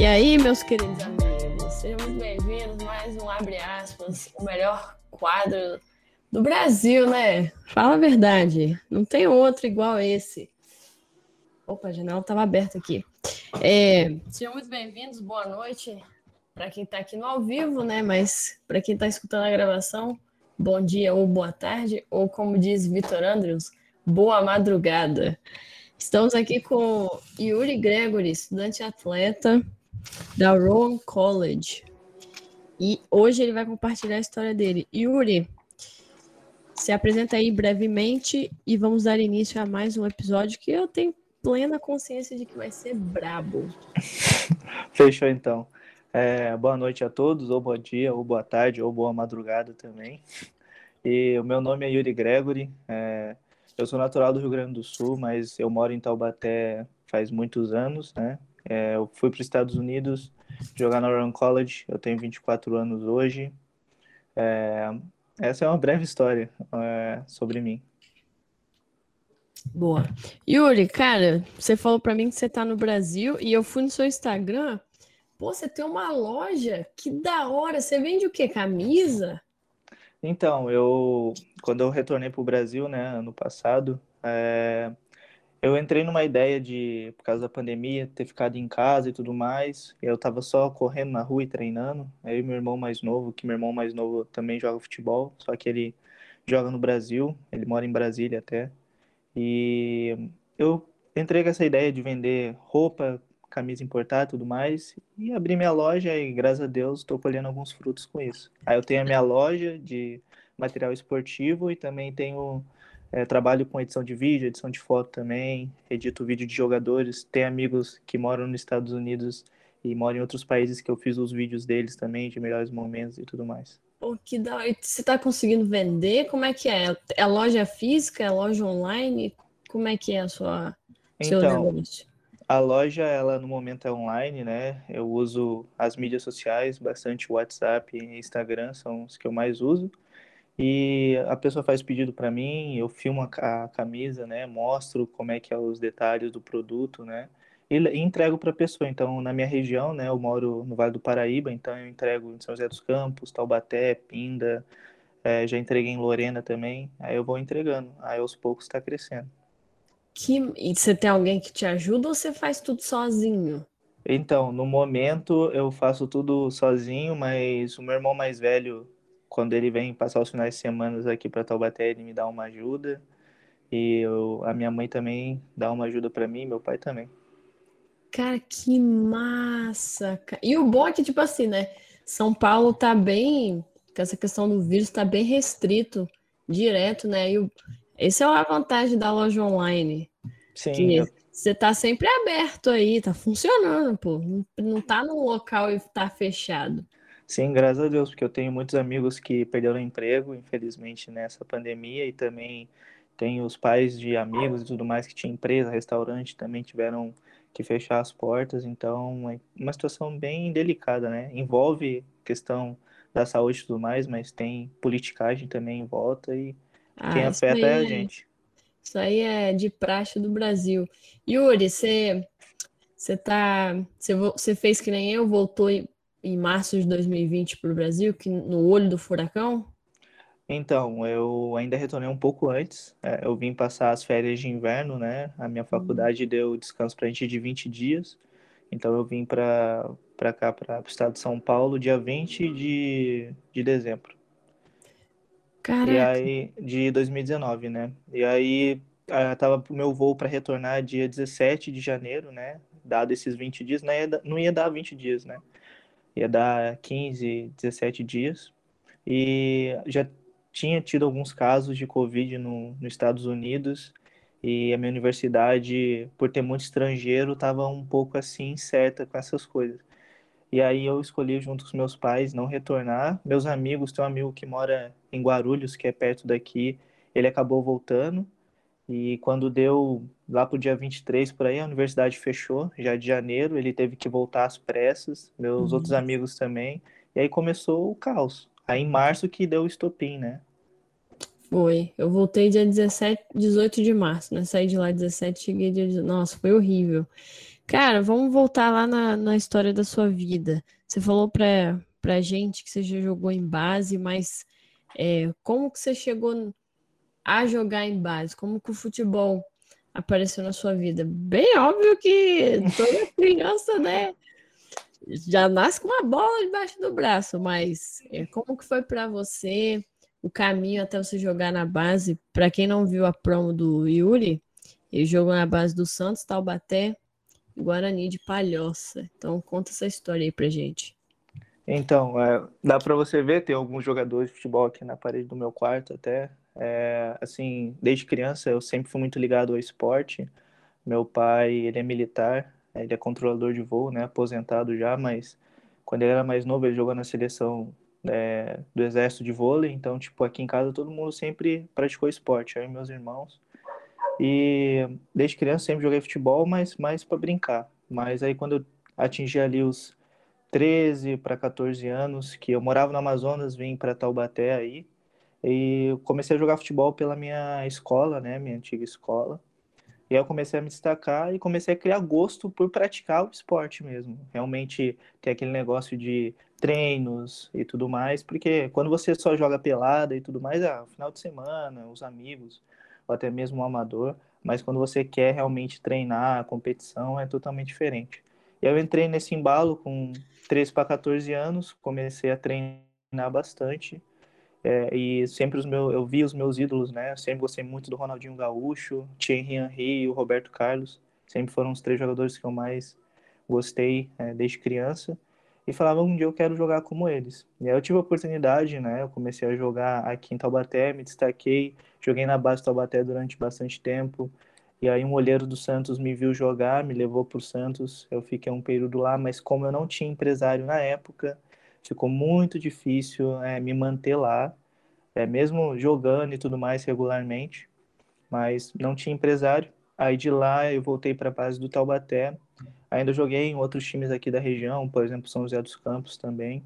E aí, meus queridos amigos, sejam muito bem-vindos mais um Abre Aspas, o melhor quadro do Brasil, né? Fala a verdade, não tem outro igual esse. Opa, a janela estava aberta aqui. É, sejam muito bem-vindos, boa noite para quem está aqui no ao vivo, né? Mas para quem está escutando a gravação, bom dia ou boa tarde, ou como diz Vitor Andrews, boa madrugada. Estamos aqui com Yuri Gregory, estudante atleta da Rowan College. E hoje ele vai compartilhar a história dele. Yuri, se apresenta aí brevemente e vamos dar início a mais um episódio que eu tenho plena consciência de que vai ser brabo. Fechou então. É, boa noite a todos, ou bom dia, ou boa tarde, ou boa madrugada também. E o meu nome é Yuri Gregory. É, eu sou natural do Rio Grande do Sul, mas eu moro em Taubaté faz muitos anos, né? É, eu fui para os Estados Unidos jogar na Run College, eu tenho 24 anos hoje. É, essa é uma breve história é, sobre mim. Boa. Yuri, cara, você falou para mim que você tá no Brasil e eu fui no seu Instagram. Pô, você tem uma loja? Que da hora! Você vende o quê? Camisa? Então, eu quando eu retornei para o Brasil, né, ano passado, é, eu entrei numa ideia de, por causa da pandemia, ter ficado em casa e tudo mais. Eu tava só correndo na rua e treinando. Aí meu irmão mais novo, que meu irmão mais novo também joga futebol, só que ele joga no Brasil, ele mora em Brasília até. E eu entrei com essa ideia de vender roupa, camisa importada e tudo mais, e abri minha loja e, graças a Deus, estou colhendo alguns frutos com isso. Aí eu tenho a minha loja de material esportivo e também tenho é, trabalho com edição de vídeo, edição de foto também, edito vídeo de jogadores. Tem amigos que moram nos Estados Unidos e moram em outros países que eu fiz os vídeos deles também, de melhores momentos e tudo mais. Pô, que da hora. Você está conseguindo vender? Como é que é? É loja física? É loja online? Como é que é a sua então, seu negócio? A loja, ela no momento é online, né? Eu uso as mídias sociais, bastante WhatsApp e Instagram são os que eu mais uso. E a pessoa faz pedido para mim, eu filmo a, camisa, né? Mostro como é que é os detalhes do produto, né? E, entrego para a pessoa. Então, na minha região, né? Eu moro no Vale do Paraíba, então eu entrego em São José dos Campos, Taubaté, Pinda, é, já entreguei em Lorena também. Aí eu vou entregando. Aí aos poucos está crescendo. Que... E você tem alguém que te ajuda ou você faz tudo sozinho? Então, no momento eu faço tudo sozinho, mas o meu irmão mais velho quando ele vem passar os finais de semana aqui para Taubaté, ele me dá uma ajuda. E eu, a minha mãe também dá uma ajuda para mim, meu pai também. Cara, que massa! E o bom é que, tipo assim, né? São Paulo tá bem. Essa questão do vírus tá bem restrito, direto, né? E o, esse é a vantagem da loja online. Sim. Que eu... Você tá sempre aberto aí, tá funcionando, pô. Não tá num local e tá fechado. Sim, graças a Deus, porque eu tenho muitos amigos que perderam emprego, infelizmente, nessa pandemia, e também tenho os pais de amigos e tudo mais que tinha empresa, restaurante, também tiveram que fechar as portas, então é uma situação bem delicada, né? Envolve questão da saúde e tudo mais, mas tem politicagem também em volta e ah, quem afeta é a gente. Isso aí é de praxe do Brasil. Yuri, você você tá, você, você fez que nem eu, voltou em março de 2020 para o Brasil, que no olho do furacão? Então, eu ainda retornei um pouco antes. É, eu vim passar as férias de inverno, né? A minha faculdade uhum. deu descanso para a gente de 20 dias. Então, eu vim para cá, para o estado de São Paulo, dia 20 de, de dezembro. Caraca. E aí, de 2019, né? E aí, tava o meu voo para retornar dia 17 de janeiro, né? Dado esses 20 dias, não ia, não ia dar 20 dias, né? Ia dar 15, 17 dias. E já tinha tido alguns casos de Covid no, nos Estados Unidos e a minha universidade, por ter muito estrangeiro, estava um pouco assim certa com essas coisas. E aí eu escolhi junto com os meus pais não retornar. Meus amigos, tem um amigo que mora em Guarulhos, que é perto daqui, ele acabou voltando. E quando deu lá pro dia 23 por aí, a universidade fechou, já de janeiro, ele teve que voltar às pressas, meus uhum. outros amigos também. E aí começou o caos. Aí em março que deu o estopim, né? Foi. Eu voltei dia 17, 18 de março, né? Saí de lá 17, cheguei dia. Nossa, foi horrível. Cara, vamos voltar lá na, na história da sua vida. Você falou pra, pra gente que você já jogou em base, mas é, como que você chegou a jogar em base? Como que o futebol apareceu na sua vida? Bem óbvio que toda criança, né, já nasce com uma bola debaixo do braço, mas é, como que foi para você o caminho até você jogar na base? Para quem não viu a promo do Yuri, ele jogou na base do Santos, Taubaté, Guarani de Palhoça. Então conta essa história aí pra gente. Então, é, dá para você ver, tem alguns jogadores de futebol aqui na parede do meu quarto até. É, assim, desde criança eu sempre fui muito ligado ao esporte. Meu pai, ele é militar, ele é controlador de voo, né, aposentado já, mas quando ele era mais novo ele jogou na seleção é, do exército de vôlei, então, tipo, aqui em casa todo mundo sempre praticou esporte, e meus irmãos. E desde criança sempre joguei futebol, mas mais para brincar. Mas aí quando eu atingi ali os 13 para 14 anos, que eu morava no Amazonas, vim para Taubaté aí, e comecei a jogar futebol pela minha escola, né, minha antiga escola. E aí eu comecei a me destacar e comecei a criar gosto por praticar o esporte mesmo. Realmente ter aquele negócio de treinos e tudo mais, porque quando você só joga pelada e tudo mais, ah, final de semana, os amigos, ou até mesmo o amador, mas quando você quer realmente treinar, a competição é totalmente diferente. E eu entrei nesse embalo com 13 para 14 anos, comecei a treinar bastante. É, e sempre os meus, eu vi os meus ídolos, né? Eu sempre gostei muito do Ronaldinho Gaúcho, Thierry Henry e o Roberto Carlos. Sempre foram os três jogadores que eu mais gostei é, desde criança. E falava, um dia eu quero jogar como eles. E aí eu tive a oportunidade, né? Eu comecei a jogar aqui em Taubaté, me destaquei, joguei na base de Taubaté durante bastante tempo. E aí um olheiro do Santos me viu jogar, me levou para o Santos. Eu fiquei um período lá, mas como eu não tinha empresário na época, ficou muito difícil é, me manter lá, é, mesmo jogando e tudo mais regularmente, mas não tinha empresário. Aí de lá eu voltei para a base do Taubaté. Ainda joguei em outros times aqui da região, por exemplo, São José dos Campos também.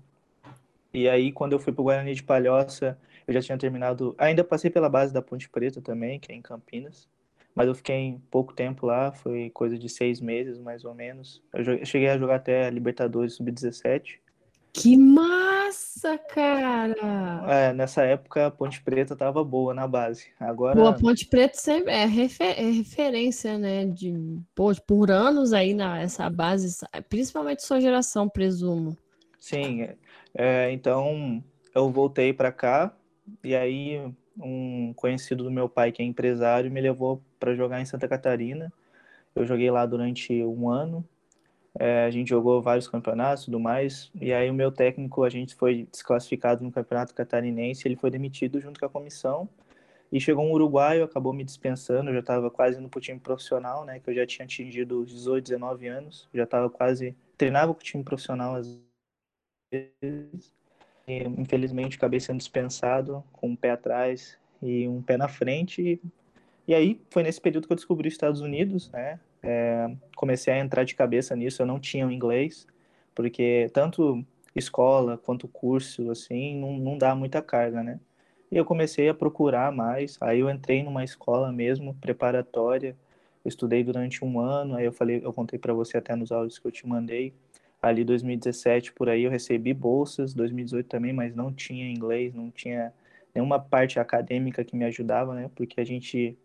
E aí quando eu fui para o Guarani de Palhoça, eu já tinha terminado. Ainda passei pela base da Ponte Preta também, que é em Campinas mas eu fiquei pouco tempo lá, foi coisa de seis meses mais ou menos. Eu cheguei a jogar até Libertadores Sub-17. Que massa, cara! É, nessa época a Ponte Preta tava boa na base. Agora. Pô, a Ponte Preta sempre é, refer é referência, né? De pô, por anos aí nessa base, principalmente sua geração, presumo. Sim, é, então eu voltei para cá e aí um conhecido do meu pai que é empresário me levou para jogar em Santa Catarina. Eu joguei lá durante um ano. É, a gente jogou vários campeonatos, tudo mais. E aí o meu técnico, a gente foi desclassificado no campeonato catarinense. Ele foi demitido junto com a comissão. E chegou um uruguaio, acabou me dispensando. Eu já estava quase indo para o time profissional, né? Que eu já tinha atingido os 18, 19 anos. Já estava quase treinava com o time profissional às vezes. E, infelizmente acabei sendo dispensado com um pé atrás e um pé na frente. E aí foi nesse período que eu descobri os Estados Unidos, né? É, comecei a entrar de cabeça nisso. Eu não tinha o inglês, porque tanto escola quanto curso, assim, não, não dá muita carga, né? E eu comecei a procurar mais. Aí eu entrei numa escola mesmo, preparatória. estudei durante um ano. Aí eu falei, eu contei para você até nos áudios que eu te mandei ali 2017 por aí eu recebi bolsas, 2018 também, mas não tinha inglês, não tinha nenhuma parte acadêmica que me ajudava, né? Porque a gente,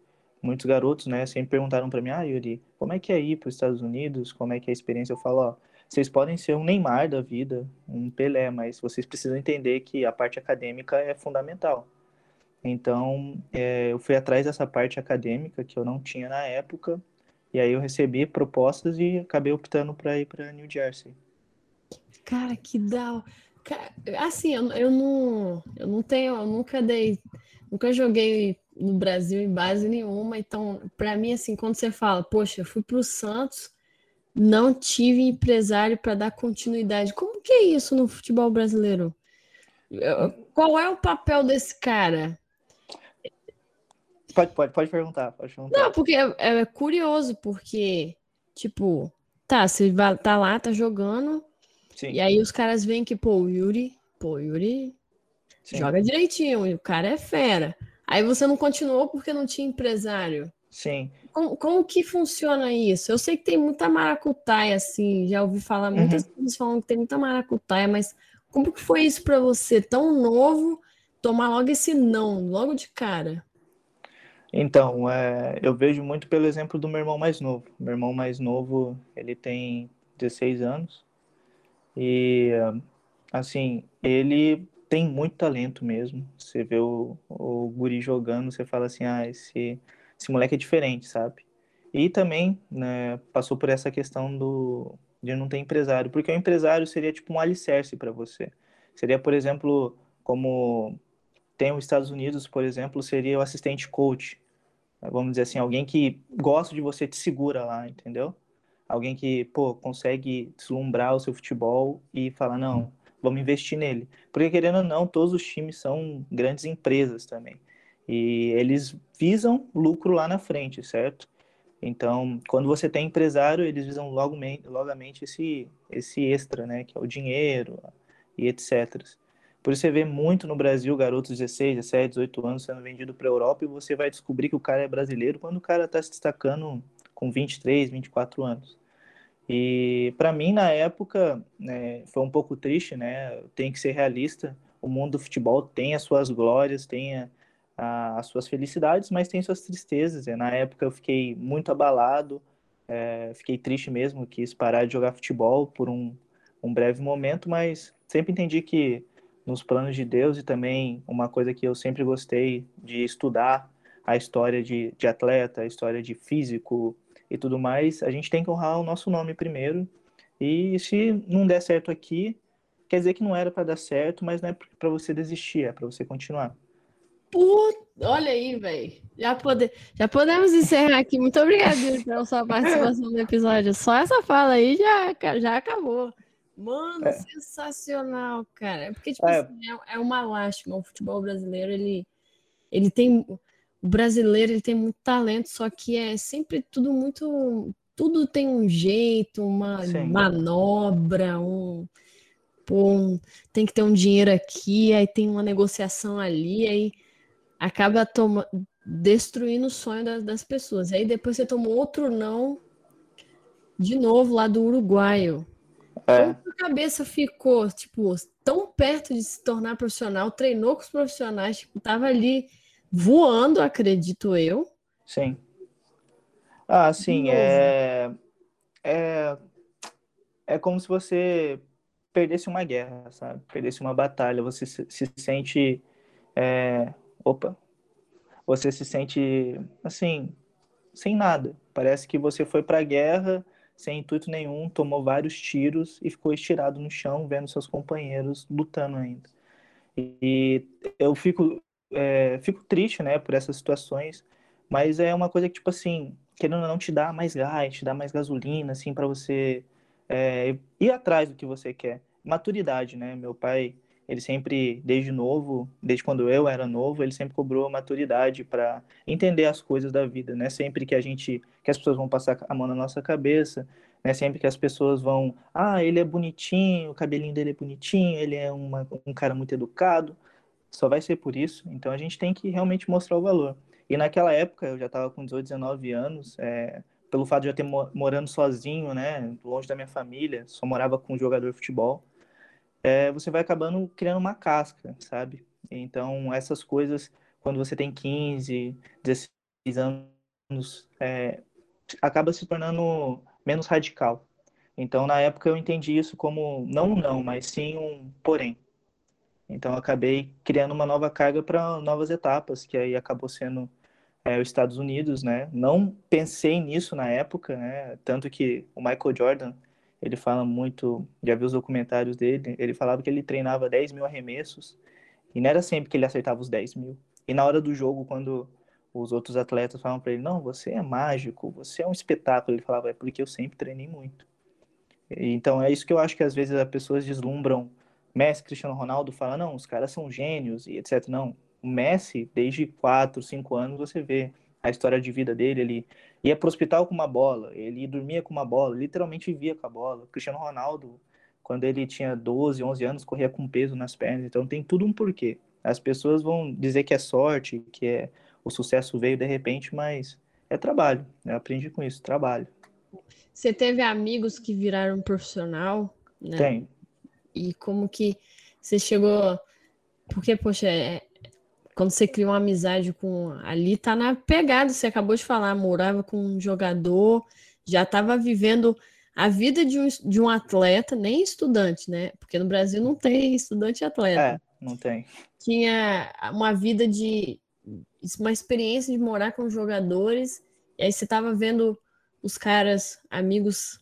muitos garotos, né, sempre perguntaram para mim, ah, Yuri, como é que é ir para os Estados Unidos? Como é que é a experiência? Eu falo, ó, vocês podem ser um Neymar da vida, um Pelé, mas vocês precisam entender que a parte acadêmica é fundamental. Então, é, eu fui atrás dessa parte acadêmica que eu não tinha na época, e aí eu recebi propostas e acabei optando para ir para New Jersey. Cara, que dá. Assim, eu, eu não, eu não tenho, eu nunca dei, nunca joguei no Brasil em base nenhuma. Então, para mim, assim, quando você fala, poxa, eu fui para o Santos, não tive empresário para dar continuidade. Como que é isso no futebol brasileiro? Qual é o papel desse cara? Pode, pode, pode perguntar, pode perguntar. Não, porque é, é curioso, porque, tipo, tá, você vai, tá lá, tá jogando, Sim. E aí os caras veem que, pô, o Yuri, pô, o Yuri Sim. joga direitinho, o cara é fera. Aí você não continuou porque não tinha empresário. Sim. Como, como, que funciona isso? Eu sei que tem muita maracutaia, assim, já ouvi falar muitas uhum. pessoas falando que tem muita maracutaia, mas como que foi isso para você, tão novo, tomar logo esse não, logo de cara? Então, é, eu vejo muito pelo exemplo do meu irmão mais novo. Meu irmão mais novo, ele tem 16 anos e, assim, ele tem muito talento mesmo. Você vê o, o guri jogando, você fala assim, ah, esse, esse moleque é diferente, sabe? E também né, passou por essa questão do, de não ter empresário, porque o empresário seria tipo um alicerce para você. Seria, por exemplo, como tem os Estados Unidos, por exemplo, seria o assistente coach. Vamos dizer assim, alguém que gosta de você, te segura lá, entendeu? Alguém que, pô, consegue deslumbrar o seu futebol e falar, não, vamos investir nele. Porque, querendo ou não, todos os times são grandes empresas também. E eles visam lucro lá na frente, certo? Então, quando você tem empresário, eles visam logo, logamente esse, esse extra, né? Que é o dinheiro e etc. Por isso você vê muito no Brasil garotos de 16, 17, 18 anos sendo vendido para a Europa e você vai descobrir que o cara é brasileiro quando o cara está se destacando com 23, 24 anos. E para mim, na época, né, foi um pouco triste, né? Tem que ser realista. O mundo do futebol tem as suas glórias, tem a, a, as suas felicidades, mas tem suas tristezas. E na época eu fiquei muito abalado, é, fiquei triste mesmo, quis parar de jogar futebol por um, um breve momento, mas sempre entendi que nos planos de Deus e também uma coisa que eu sempre gostei de estudar a história de, de atleta, a história de físico, e tudo mais, a gente tem que honrar o nosso nome primeiro. E se não der certo aqui, quer dizer que não era para dar certo, mas não é para você desistir, é para você continuar. Puta, olha aí, velho. Já, pode... Já podemos encerrar aqui. Muito obrigado pela sua participação no episódio. Só essa fala aí já, já acabou. Mano, é. sensacional, cara. É porque, tipo é. Assim, é, é uma lástima. O futebol brasileiro, ele, ele tem o brasileiro ele tem muito talento, só que é sempre tudo muito. Tudo tem um jeito, uma Sim. manobra, um, pô, um, tem que ter um dinheiro aqui, aí tem uma negociação ali, aí acaba toma, destruindo o sonho das, das pessoas. Aí depois você toma outro não, de novo lá do uruguaio. É. Como a cabeça ficou, tipo, tão perto de se tornar profissional, treinou com os profissionais, tipo, tava ali voando, acredito eu. Sim. Ah, sim, é, é é como se você perdesse uma guerra, sabe? Perdesse uma batalha, você se, se sente é, opa, você se sente assim, sem nada. Parece que você foi para a guerra sem intuito nenhum, tomou vários tiros e ficou estirado no chão vendo seus companheiros lutando ainda. E eu fico é, fico triste, né, por essas situações, mas é uma coisa que, tipo assim, querendo ou não te dá mais gás, te dá mais gasolina, assim, para você é, ir atrás do que você quer. Maturidade, né? Meu pai, ele sempre, desde novo, desde quando eu era novo, ele sempre cobrou maturidade para entender as coisas da vida, né? Sempre que a gente, que as pessoas vão passar a mão na nossa cabeça, né? Sempre que as pessoas vão, ah, ele é bonitinho, o cabelinho dele é bonitinho, ele é uma, um cara muito educado só vai ser por isso. Então a gente tem que realmente mostrar o valor. E naquela época, eu já estava com 18, 19 anos, é, pelo fato de eu ter morando sozinho, né, longe da minha família, só morava com um jogador de futebol, é, você vai acabando criando uma casca, sabe? Então essas coisas, quando você tem 15, 16 anos, é, acaba se tornando menos radical. Então na época eu entendi isso como não não, mas sim um porém. Então acabei criando uma nova carga para novas etapas, que aí acabou sendo é, os Estados Unidos, né? Não pensei nisso na época, né? Tanto que o Michael Jordan, ele fala muito, já viu os documentários dele, ele falava que ele treinava 10 mil arremessos e não era sempre que ele acertava os 10 mil. E na hora do jogo, quando os outros atletas falavam para ele, não, você é mágico, você é um espetáculo, ele falava, é porque eu sempre treinei muito. Então é isso que eu acho que às vezes as pessoas deslumbram Messi, Cristiano Ronaldo fala, não, os caras são gênios e etc. Não, o Messi, desde 4, 5 anos, você vê a história de vida dele, ele ia para o hospital com uma bola, ele dormia com uma bola, literalmente vivia com a bola. O Cristiano Ronaldo, quando ele tinha 12, 11 anos, corria com peso nas pernas, então tem tudo um porquê. As pessoas vão dizer que é sorte, que é o sucesso veio de repente, mas é trabalho. Eu aprendi com isso, trabalho. Você teve amigos que viraram profissional? Né? Tem. E como que você chegou. Porque, poxa, é... quando você cria uma amizade com. Ali tá na pegada, você acabou de falar, morava com um jogador, já estava vivendo a vida de um, de um atleta, nem estudante, né? Porque no Brasil não tem estudante e atleta. É, não tem. Tinha uma vida de. Uma experiência de morar com jogadores, e aí você estava vendo os caras, amigos,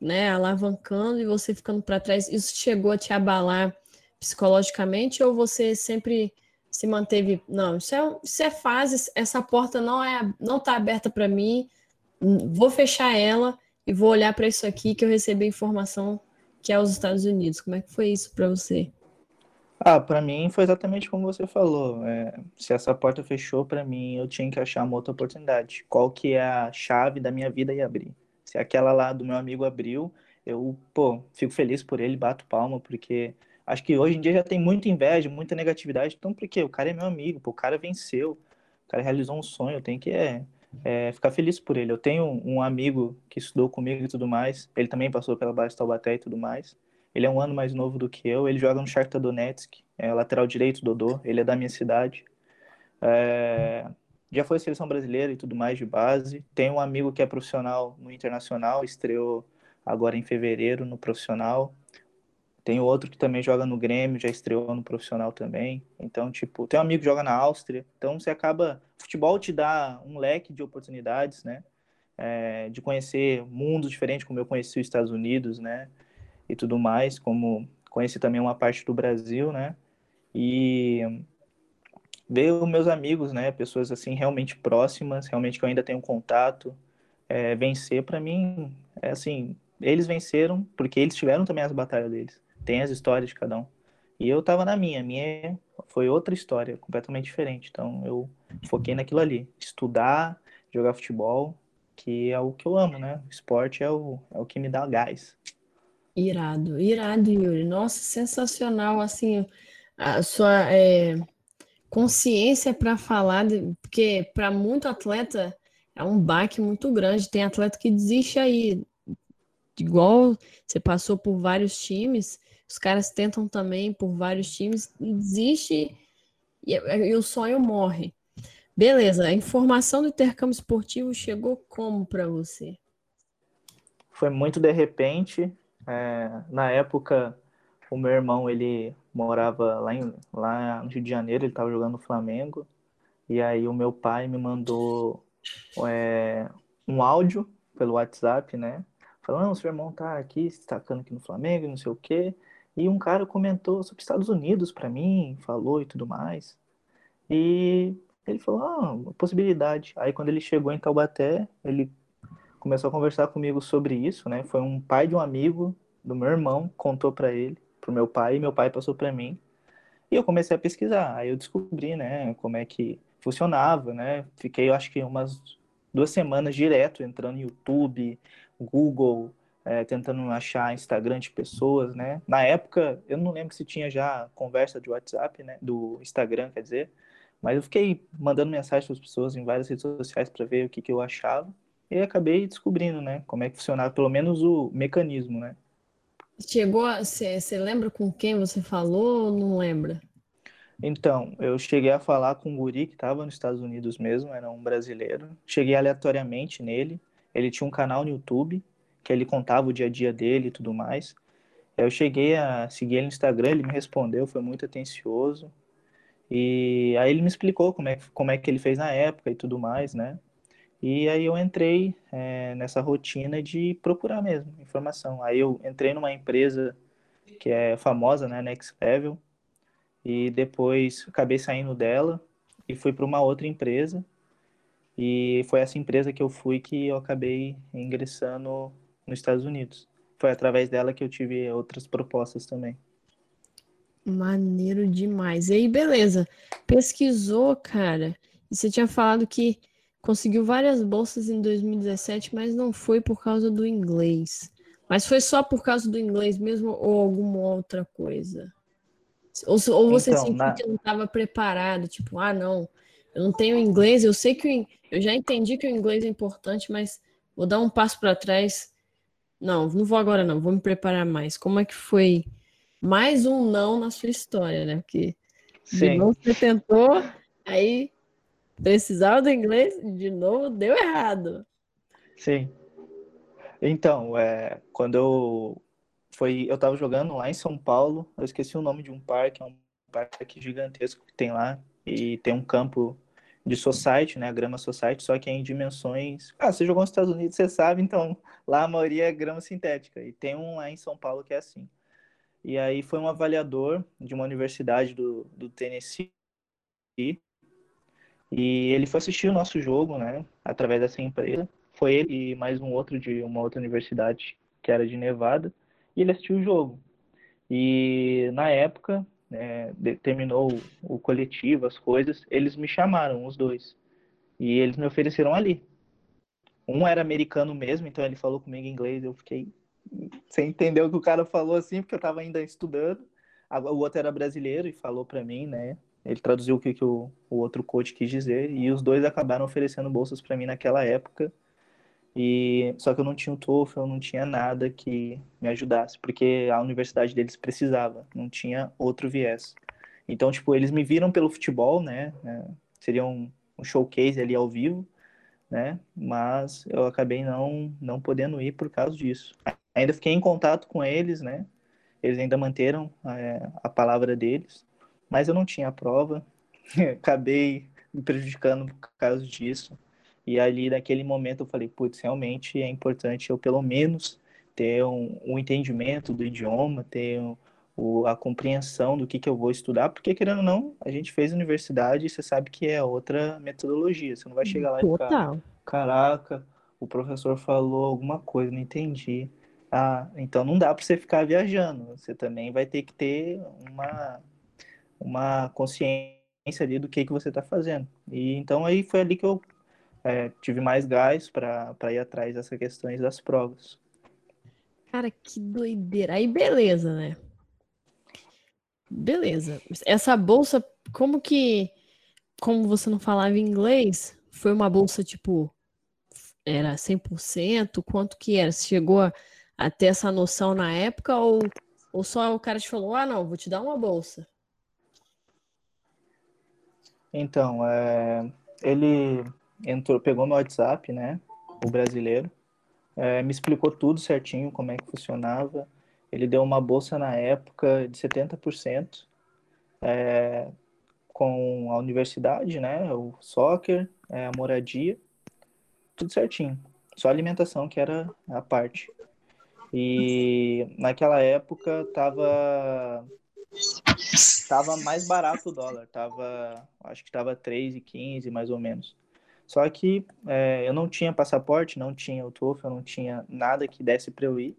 né, alavancando e você ficando para trás. Isso chegou a te abalar psicologicamente ou você sempre se manteve, não, isso é, isso é fase, essa porta não é não tá aberta para mim, vou fechar ela e vou olhar para isso aqui que eu recebi informação que é os Estados Unidos. Como é que foi isso para você? Ah, para mim foi exatamente como você falou. É, se essa porta fechou para mim, eu tinha que achar uma outra oportunidade. Qual que é a chave da minha vida e abrir? Se aquela lá do meu amigo abriu, eu, pô, fico feliz por ele, bato palma, porque acho que hoje em dia já tem muita inveja, muita negatividade. Então, por quê? O cara é meu amigo, pô, o cara venceu, o cara realizou um sonho, eu tenho que é, é, ficar feliz por ele. Eu tenho um amigo que estudou comigo e tudo mais, ele também passou pela base Taubaté e tudo mais. Ele é um ano mais novo do que eu. Ele joga no Shakhtar Donetsk, é lateral direito do Dodô. Ele é da minha cidade. É... Já foi seleção brasileira e tudo mais de base. Tem um amigo que é profissional no Internacional, estreou agora em fevereiro no profissional. Tem outro que também joga no Grêmio, já estreou no profissional também. Então, tipo, tem um amigo que joga na Áustria. Então, você acaba. Futebol te dá um leque de oportunidades, né? É, de conhecer mundos diferentes, como eu conheci os Estados Unidos, né? e tudo mais, como conheci também uma parte do Brasil, né? E ver os meus amigos, né? Pessoas assim realmente próximas, realmente que eu ainda tenho contato, é, vencer para mim é assim, eles venceram porque eles tiveram também as batalhas deles. Tem as histórias de cada um. E eu tava na minha, minha foi outra história, completamente diferente. Então eu foquei naquilo ali, estudar, jogar futebol, que é o que eu amo, né? O esporte é o, é o que me dá gás. Irado, irado, Yuri. Nossa, sensacional, assim, a sua é, consciência para falar, de, porque para muito atleta é um baque muito grande. Tem atleta que desiste aí, igual você passou por vários times, os caras tentam também por vários times desiste e, e o sonho morre. Beleza, a informação do intercâmbio esportivo chegou como para você? Foi muito de repente, é, na época, o meu irmão, ele morava lá, em, lá no Rio de Janeiro, ele estava jogando no Flamengo, e aí o meu pai me mandou é, um áudio pelo WhatsApp, né? Falando, seu irmão tá aqui, se destacando aqui no Flamengo, não sei o quê. E um cara comentou sobre Estados Unidos para mim, falou e tudo mais. E ele falou, ah, uma possibilidade. Aí quando ele chegou em Taubaté, ele começou a conversar comigo sobre isso, né? Foi um pai de um amigo do meu irmão, contou para ele, pro meu pai, e meu pai passou para mim. E eu comecei a pesquisar. Aí eu descobri, né, como é que funcionava, né? Fiquei, eu acho que umas duas semanas direto entrando no YouTube, Google, é, tentando achar Instagram de pessoas, né? Na época, eu não lembro se tinha já conversa de WhatsApp, né? Do Instagram, quer dizer. Mas eu fiquei mandando mensagem para as pessoas em várias redes sociais para ver o que, que eu achava. E acabei descobrindo, né? Como é que funcionava, pelo menos o mecanismo, né? Chegou a. Você lembra com quem você falou ou não lembra? Então, eu cheguei a falar com um guri que estava nos Estados Unidos mesmo, era um brasileiro. Cheguei aleatoriamente nele. Ele tinha um canal no YouTube, que ele contava o dia a dia dele e tudo mais. Eu cheguei a seguir ele no Instagram, ele me respondeu, foi muito atencioso. E aí ele me explicou como é, como é que ele fez na época e tudo mais, né? E aí eu entrei é, nessa rotina de procurar mesmo informação. Aí eu entrei numa empresa que é famosa, né, Next Level, e depois acabei saindo dela e fui para uma outra empresa. E foi essa empresa que eu fui que eu acabei ingressando nos Estados Unidos. Foi através dela que eu tive outras propostas também. Maneiro demais. E aí, beleza. Pesquisou, cara. E você tinha falado que Conseguiu várias bolsas em 2017, mas não foi por causa do inglês. Mas foi só por causa do inglês mesmo ou alguma outra coisa? Ou, ou você então, sentiu na... que não estava preparado, tipo, ah, não, eu não tenho inglês, eu sei que eu já entendi que o inglês é importante, mas vou dar um passo para trás. Não, não vou agora não, vou me preparar mais. Como é que foi mais um não na sua história, né? Porque de novo você tentou, aí precisava do inglês, de novo deu errado. Sim. Então, é, quando eu foi, eu tava jogando lá em São Paulo, eu esqueci o nome de um parque, é um parque gigantesco que tem lá e tem um campo de society, né, grama society, só que é em dimensões. Ah, você jogou nos Estados Unidos, você sabe, então lá a maioria é grama sintética e tem um lá em São Paulo que é assim. E aí foi um avaliador de uma universidade do, do Tennessee e ele foi assistir o nosso jogo, né, através dessa empresa. Foi ele e mais um outro de uma outra universidade que era de Nevada e ele assistiu o jogo. E na época é, terminou o coletivo, as coisas, eles me chamaram, os dois. E eles me ofereceram ali. Um era americano mesmo, então ele falou comigo em inglês, eu fiquei sem entender o que o cara falou assim, porque eu estava ainda estudando. O outro era brasileiro e falou para mim, né? Ele traduziu o que, que o, o outro coach quis dizer e os dois acabaram oferecendo bolsas para mim naquela época. E só que eu não tinha o TOEFL, eu não tinha nada que me ajudasse, porque a universidade deles precisava, não tinha outro viés. Então, tipo, eles me viram pelo futebol, né? É, seria um, um showcase ali ao vivo, né? Mas eu acabei não não podendo ir por causa disso. Ainda fiquei em contato com eles, né? Eles ainda manteram é, a palavra deles, mas eu não tinha a prova. acabei me prejudicando por causa disso. E ali, naquele momento, eu falei, putz, realmente é importante eu, pelo menos, ter um, um entendimento do idioma, ter um, o, a compreensão do que, que eu vou estudar, porque, querendo ou não, a gente fez universidade e você sabe que é outra metodologia. Você não vai chegar lá Total. e ficar, caraca, o professor falou alguma coisa, não entendi. Ah, então não dá para você ficar viajando. Você também vai ter que ter uma, uma consciência ali do que, que você está fazendo. E então aí foi ali que eu é, tive mais gás para ir atrás dessas questões das provas. Cara, que doideira. Aí beleza, né? Beleza. Essa bolsa, como que. Como você não falava inglês, foi uma bolsa tipo. Era 100%? Quanto que era? Você chegou a, ter essa noção na época ou, ou só o cara te falou: ah, não, vou te dar uma bolsa? Então, é, ele entrou, pegou meu WhatsApp, né? O brasileiro. É, me explicou tudo certinho, como é que funcionava. Ele deu uma bolsa na época de 70% é, com a universidade, né? O soccer, é, a moradia, tudo certinho. Só alimentação que era a parte. E naquela época tava tava mais barato o dólar, tava acho que tava 3,15 mais ou menos. Só que é, eu não tinha passaporte, não tinha o TOEFL, não tinha nada que desse para eu ir.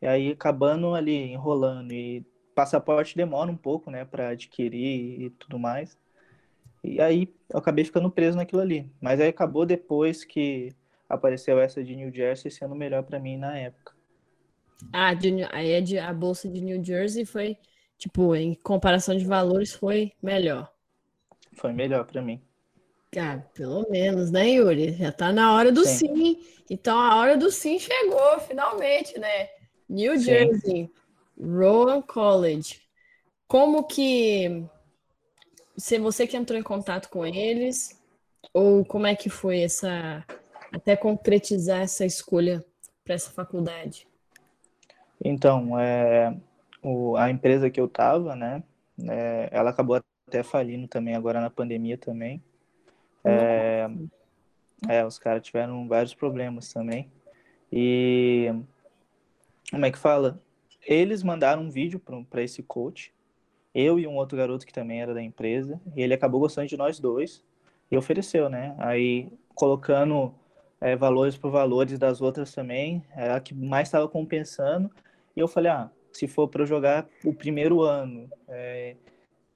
E aí acabando ali enrolando e passaporte demora um pouco, né, para adquirir e tudo mais. E aí eu acabei ficando preso naquilo ali. Mas aí acabou depois que apareceu essa de New Jersey sendo melhor para mim na época. Ah, de, aí a, de, a bolsa de New Jersey foi, tipo, em comparação de valores, foi melhor. Foi melhor para mim. Ah, pelo menos, né, Yuri? Já tá na hora do sim. sim. Então a hora do sim chegou, finalmente, né? New sim. Jersey, Rowan College. Como que se você que entrou em contato com eles ou como é que foi essa até concretizar essa escolha para essa faculdade? Então, é, o, a empresa que eu tava, né, é, ela acabou até falindo também agora na pandemia também. É, é, os caras tiveram vários problemas também. E como é que fala? Eles mandaram um vídeo para esse coach, eu e um outro garoto que também era da empresa, e ele acabou gostando de nós dois e ofereceu, né? Aí colocando é, valores por valores das outras também, é a que mais estava compensando. E eu falei, ah, se for para jogar o primeiro ano, é,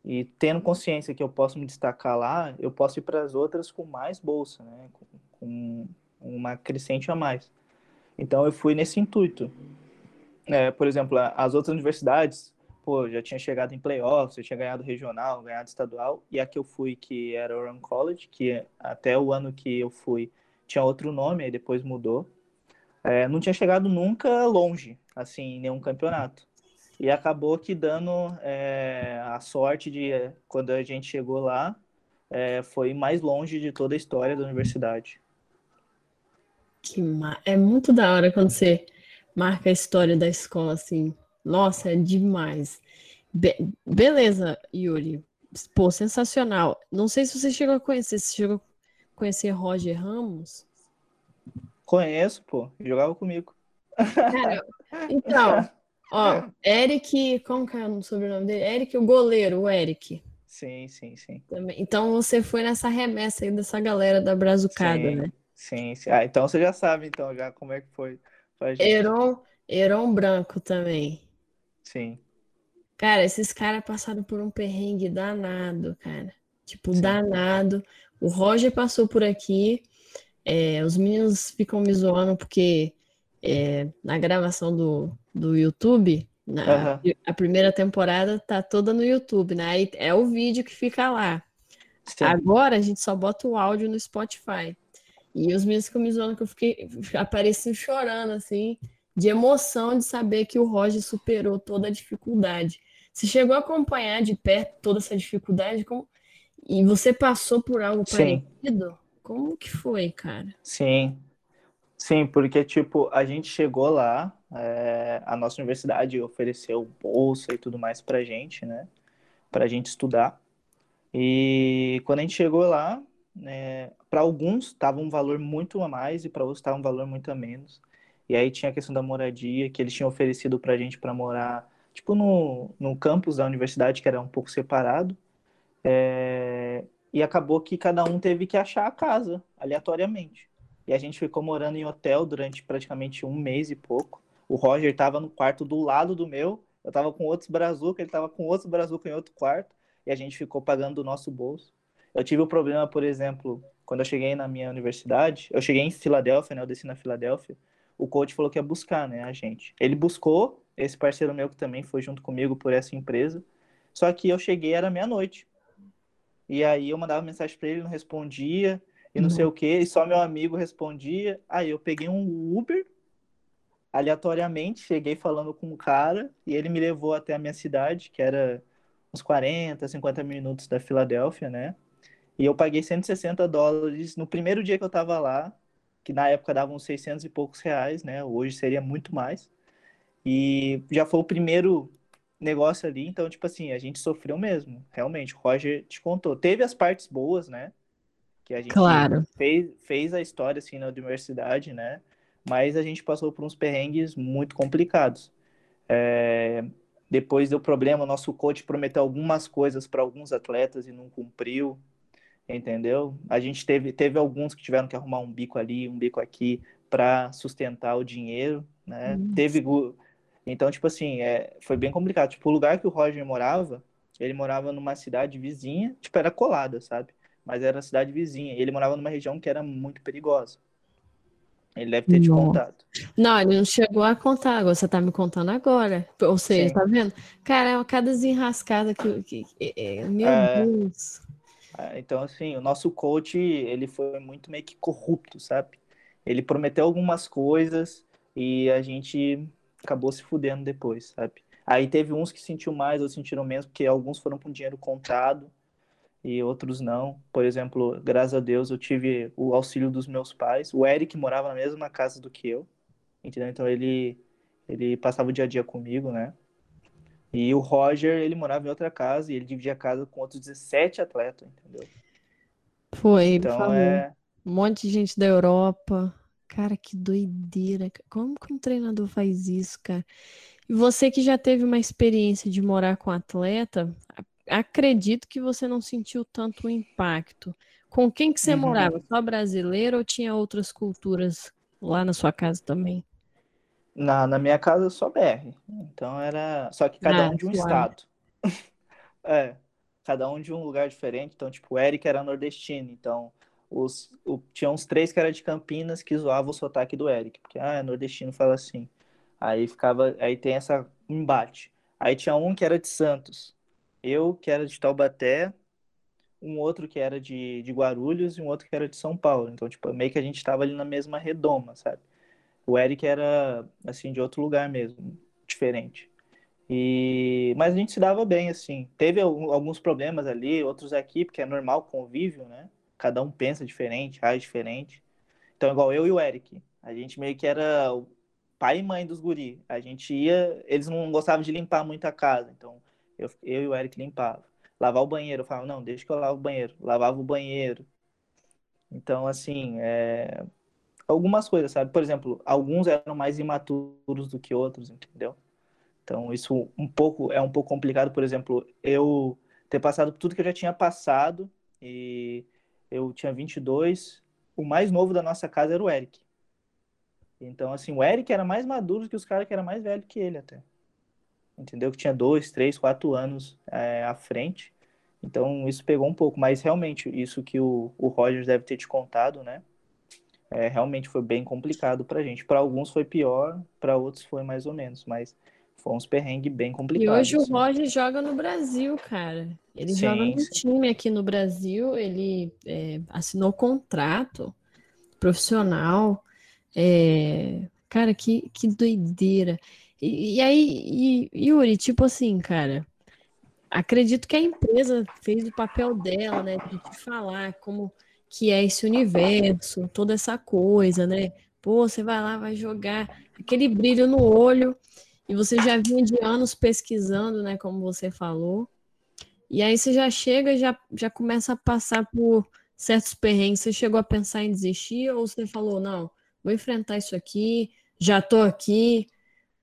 e tendo consciência que eu posso me destacar lá, eu posso ir para as outras com mais bolsa, né? Com, com, uma crescente a mais. Então eu fui nesse intuito. É, por exemplo, as outras universidades pô, já tinha chegado em playoffs, eu tinha ganhado regional, ganhado estadual, e a que eu fui, que era o Run College, que até o ano que eu fui tinha outro nome, aí depois mudou. É, não tinha chegado nunca longe, assim, em nenhum campeonato. E acabou que dando é, a sorte de, quando a gente chegou lá, é, foi mais longe de toda a história da universidade. Que ma... É muito da hora quando você marca a história da escola, assim. Nossa, é demais. Be beleza, Yuri. Pô, sensacional. Não sei se você chegou a conhecer. Você chegou a conhecer Roger Ramos? Conheço, pô. Jogava comigo. Cara, então, ó, Eric, como que é o sobrenome dele? Eric, o goleiro, o Eric. Sim, sim, sim. Também. Então você foi nessa remessa aí dessa galera da Brazucada, sim, né? Sim, sim. Ah, então você já sabe, então, já como é que foi. Heron, Heron Branco também. Sim. Cara, esses caras passaram por um perrengue danado, cara. Tipo, sim. danado. O Roger passou por aqui. É, os meninos ficam me zoando porque é, na gravação do, do YouTube, na, uhum. a primeira temporada tá toda no YouTube, né? Aí é o vídeo que fica lá. Sim. Agora a gente só bota o áudio no Spotify. E os meninos ficam me zoando que eu fiquei apareci chorando, assim, de emoção de saber que o Roger superou toda a dificuldade. Você chegou a acompanhar de perto toda essa dificuldade? Como... E você passou por algo Sim. parecido? Como que foi, cara? Sim. Sim, porque, tipo, a gente chegou lá, é, a nossa universidade ofereceu bolsa e tudo mais pra gente, né? Pra gente estudar. E quando a gente chegou lá, né, para alguns estava um valor muito a mais e para outros estava um valor muito a menos. E aí tinha a questão da moradia, que eles tinham oferecido pra gente para morar, tipo, no, no campus da universidade, que era um pouco separado. É, e acabou que cada um teve que achar a casa, aleatoriamente. E a gente ficou morando em hotel durante praticamente um mês e pouco. O Roger estava no quarto do lado do meu, eu estava com outros brazuca, ele estava com outros brazuca em outro quarto, e a gente ficou pagando do nosso bolso. Eu tive o um problema, por exemplo, quando eu cheguei na minha universidade, eu cheguei em Filadélfia, né, eu desci na Filadélfia, o coach falou que ia buscar, né, a gente. Ele buscou, esse parceiro meu que também foi junto comigo por essa empresa, só que eu cheguei, era meia-noite. E aí eu mandava mensagem para ele, não respondia, e não uhum. sei o que, e só meu amigo respondia. Aí eu peguei um Uber, aleatoriamente, cheguei falando com o cara, e ele me levou até a minha cidade, que era uns 40, 50 minutos da Filadélfia, né? E eu paguei 160 dólares no primeiro dia que eu tava lá, que na época dava uns 600 e poucos reais, né? Hoje seria muito mais. E já foi o primeiro negócio ali, então, tipo assim, a gente sofreu mesmo, realmente. O Roger te contou. Teve as partes boas, né? Que a gente claro. fez, fez a história, assim, na universidade, né? Mas a gente passou por uns perrengues muito complicados. É... Depois deu problema, o nosso coach prometeu algumas coisas para alguns atletas e não cumpriu, entendeu? A gente teve, teve alguns que tiveram que arrumar um bico ali, um bico aqui para sustentar o dinheiro, né? Teve então, tipo assim, é, foi bem complicado. Tipo, o lugar que o Roger morava, ele morava numa cidade vizinha, tipo, era colada, sabe? Mas era cidade vizinha. E ele morava numa região que era muito perigosa. Ele deve ter te contado. Não, ele não chegou a contar, agora você tá me contando agora. Ou seja, Sim. tá vendo? Cara, é uma cada desenrascada que. que, que é, meu é... Deus. É, então, assim, o nosso coach, ele foi muito meio que corrupto, sabe? Ele prometeu algumas coisas e a gente acabou se fudendo depois, sabe? Aí teve uns que sentiu mais ou sentiram menos, porque alguns foram com dinheiro contado e outros não. Por exemplo, graças a Deus eu tive o auxílio dos meus pais. O Eric morava na mesma casa do que eu, entendeu? Então ele ele passava o dia a dia comigo, né? E o Roger, ele morava em outra casa e ele dividia a casa com outros 17 atletas, entendeu? Foi, então é um monte de gente da Europa. Cara, que doideira. Como que um treinador faz isso, cara? E você que já teve uma experiência de morar com atleta, acredito que você não sentiu tanto o impacto. Com quem que você uhum. morava? Só brasileiro ou tinha outras culturas lá na sua casa também? Na, na minha casa só BR. Então era. Só que cada ah, um de um estado. é. Cada um de um lugar diferente. Então, tipo, o Eric era nordestino. Então, os, o, tinha uns três que era de Campinas que zoavam o sotaque do Eric, porque ah, é nordestino fala assim. Aí ficava, aí tem essa embate. Aí tinha um que era de Santos, eu que era de Taubaté, um outro que era de, de Guarulhos e um outro que era de São Paulo. Então, tipo, meio que a gente tava ali na mesma redoma, sabe? O Eric era, assim, de outro lugar mesmo, diferente. E... Mas a gente se dava bem, assim. Teve alguns problemas ali, outros aqui, porque é normal convívio, né? Cada um pensa diferente, age diferente. Então, igual eu e o Eric, a gente meio que era pai e mãe dos guri. A gente ia, eles não gostavam de limpar muito a casa, então eu, eu e o Eric limpava. Lavar o banheiro, eu falava, não, deixa que eu lavo o banheiro. Lavava o banheiro. Então, assim, é... algumas coisas, sabe? Por exemplo, alguns eram mais imaturos do que outros, entendeu? Então, isso um pouco é um pouco complicado, por exemplo, eu ter passado tudo que eu já tinha passado e eu tinha 22, o mais novo da nossa casa era o Eric. Então, assim, o Eric era mais maduro que os caras que era mais velho que ele até. Entendeu? Que tinha dois, três, quatro anos é, à frente. Então, isso pegou um pouco. Mas, realmente, isso que o, o Rogers deve ter te contado, né? É, realmente foi bem complicado pra gente. Para alguns foi pior, para outros foi mais ou menos. Mas foi uns perrengues bem complicados. E hoje assim. o Roger joga no Brasil, cara. Ele sim, joga no sim. time aqui no Brasil, ele é, assinou contrato profissional. É, cara, que, que doideira. E, e aí, e, Yuri, tipo assim, cara, acredito que a empresa fez o papel dela, né, de falar como que é esse universo, toda essa coisa, né? Pô, você vai lá, vai jogar aquele brilho no olho e você já vinha de anos pesquisando, né, como você falou. E aí você já chega, já já começa a passar por certos perrengues. Você chegou a pensar em desistir ou você falou, não, vou enfrentar isso aqui, já tô aqui,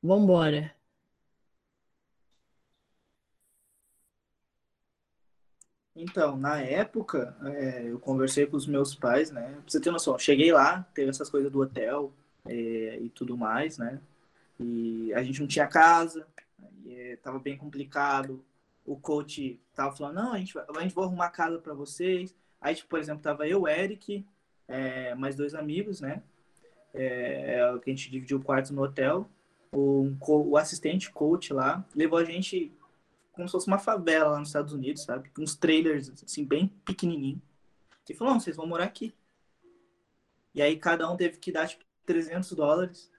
vambora. Então, na época, é, eu conversei com os meus pais, né? Pra você ter noção, cheguei lá, teve essas coisas do hotel é, e tudo mais, né? E a gente não tinha casa, e, tava bem complicado. O coach tava falando, não, a gente vai, a gente vai arrumar casa para vocês. Aí, tipo, por exemplo, tava eu, Eric, é, mais dois amigos, né? É, que a gente dividiu o quarto no hotel. O, assistente coach lá levou a gente como se fosse uma favela lá nos Estados Unidos, sabe? Uns trailers, assim, bem pequenininho. E falou, não, vocês vão morar aqui. E aí cada um teve que dar, tipo, 300 dólares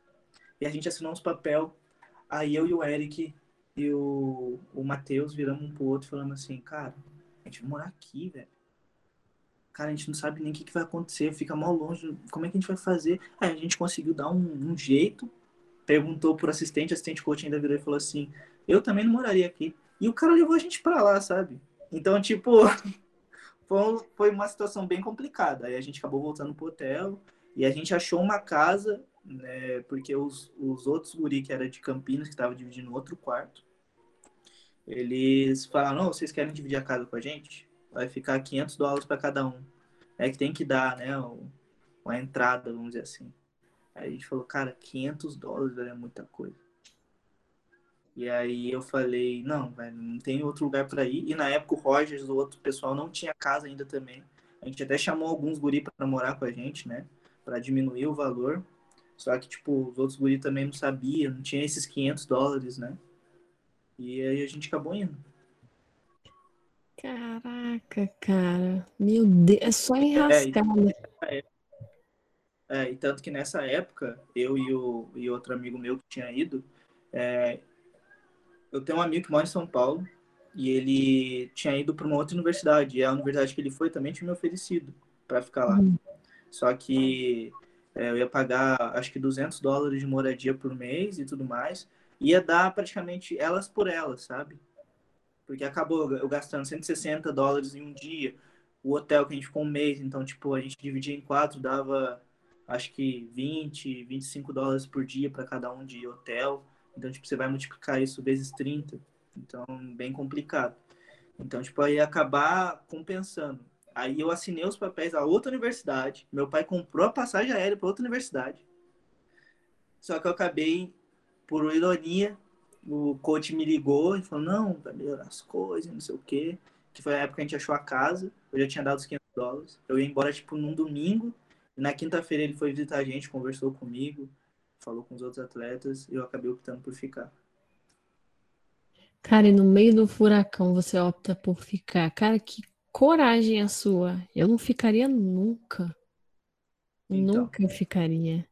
e a gente assinou uns papel. Aí eu e o Eric e o, o Matheus viramos um pro outro falando assim, cara, a gente vai morar aqui, velho. Cara, a gente não sabe nem o que, que vai acontecer, fica mal longe, como é que a gente vai fazer? Aí a gente conseguiu dar um, um jeito, perguntou pro assistente, assistente coach ainda virou e falou assim, eu também não moraria aqui. E o cara levou a gente pra lá, sabe? Então, tipo, foi uma situação bem complicada. Aí a gente acabou voltando pro hotel e a gente achou uma casa né, porque os, os outros guri que era de Campinas, que estavam dividindo outro quarto, eles falaram, não, vocês querem dividir a casa com a gente? Vai ficar 500 dólares para cada um. É que tem que dar, né, uma entrada, vamos dizer assim. Aí a gente falou, cara, 500 dólares é muita coisa. E aí eu falei, não, velho, não tem outro lugar para ir. E na época o Rogers, o outro pessoal, não tinha casa ainda também. A gente até chamou alguns guri para morar com a gente, né? Para diminuir o valor. Só que, tipo, os outros guri também não sabiam, não tinha esses 500 dólares, né? E aí a gente acabou indo. Caraca, cara. Meu Deus, é só enrascar, é, né? É, é, e tanto que nessa época, eu e, o, e outro amigo meu que tinha ido, é, eu tenho um amigo que mora em São Paulo e ele tinha ido para uma outra universidade. E a universidade que ele foi também tinha me oferecido para ficar lá. Hum. Só que é, eu ia pagar, acho que 200 dólares de moradia por mês e tudo mais. Ia dar praticamente elas por elas, sabe? Porque acabou eu gastando 160 dólares em um dia. O hotel que a gente ficou um mês, então, tipo, a gente dividia em quatro, dava acho que 20, 25 dólares por dia para cada um de hotel. Então, tipo, você vai multiplicar isso vezes 30. Então, bem complicado. Então, tipo, aí acabar compensando. Aí eu assinei os papéis a outra universidade. Meu pai comprou a passagem aérea para outra universidade. Só que eu acabei, por ironia, o coach me ligou e falou: não, vai melhorar as coisas, não sei o quê. Que foi a época que a gente achou a casa. Eu já tinha dado os 500 dólares. Eu ia embora, tipo, num domingo. Na quinta-feira ele foi visitar a gente, conversou comigo, falou com os outros atletas. E eu acabei optando por ficar. Cara, e no meio do furacão você opta por ficar. Cara, que coragem a sua. Eu não ficaria nunca. Então. Nunca ficaria.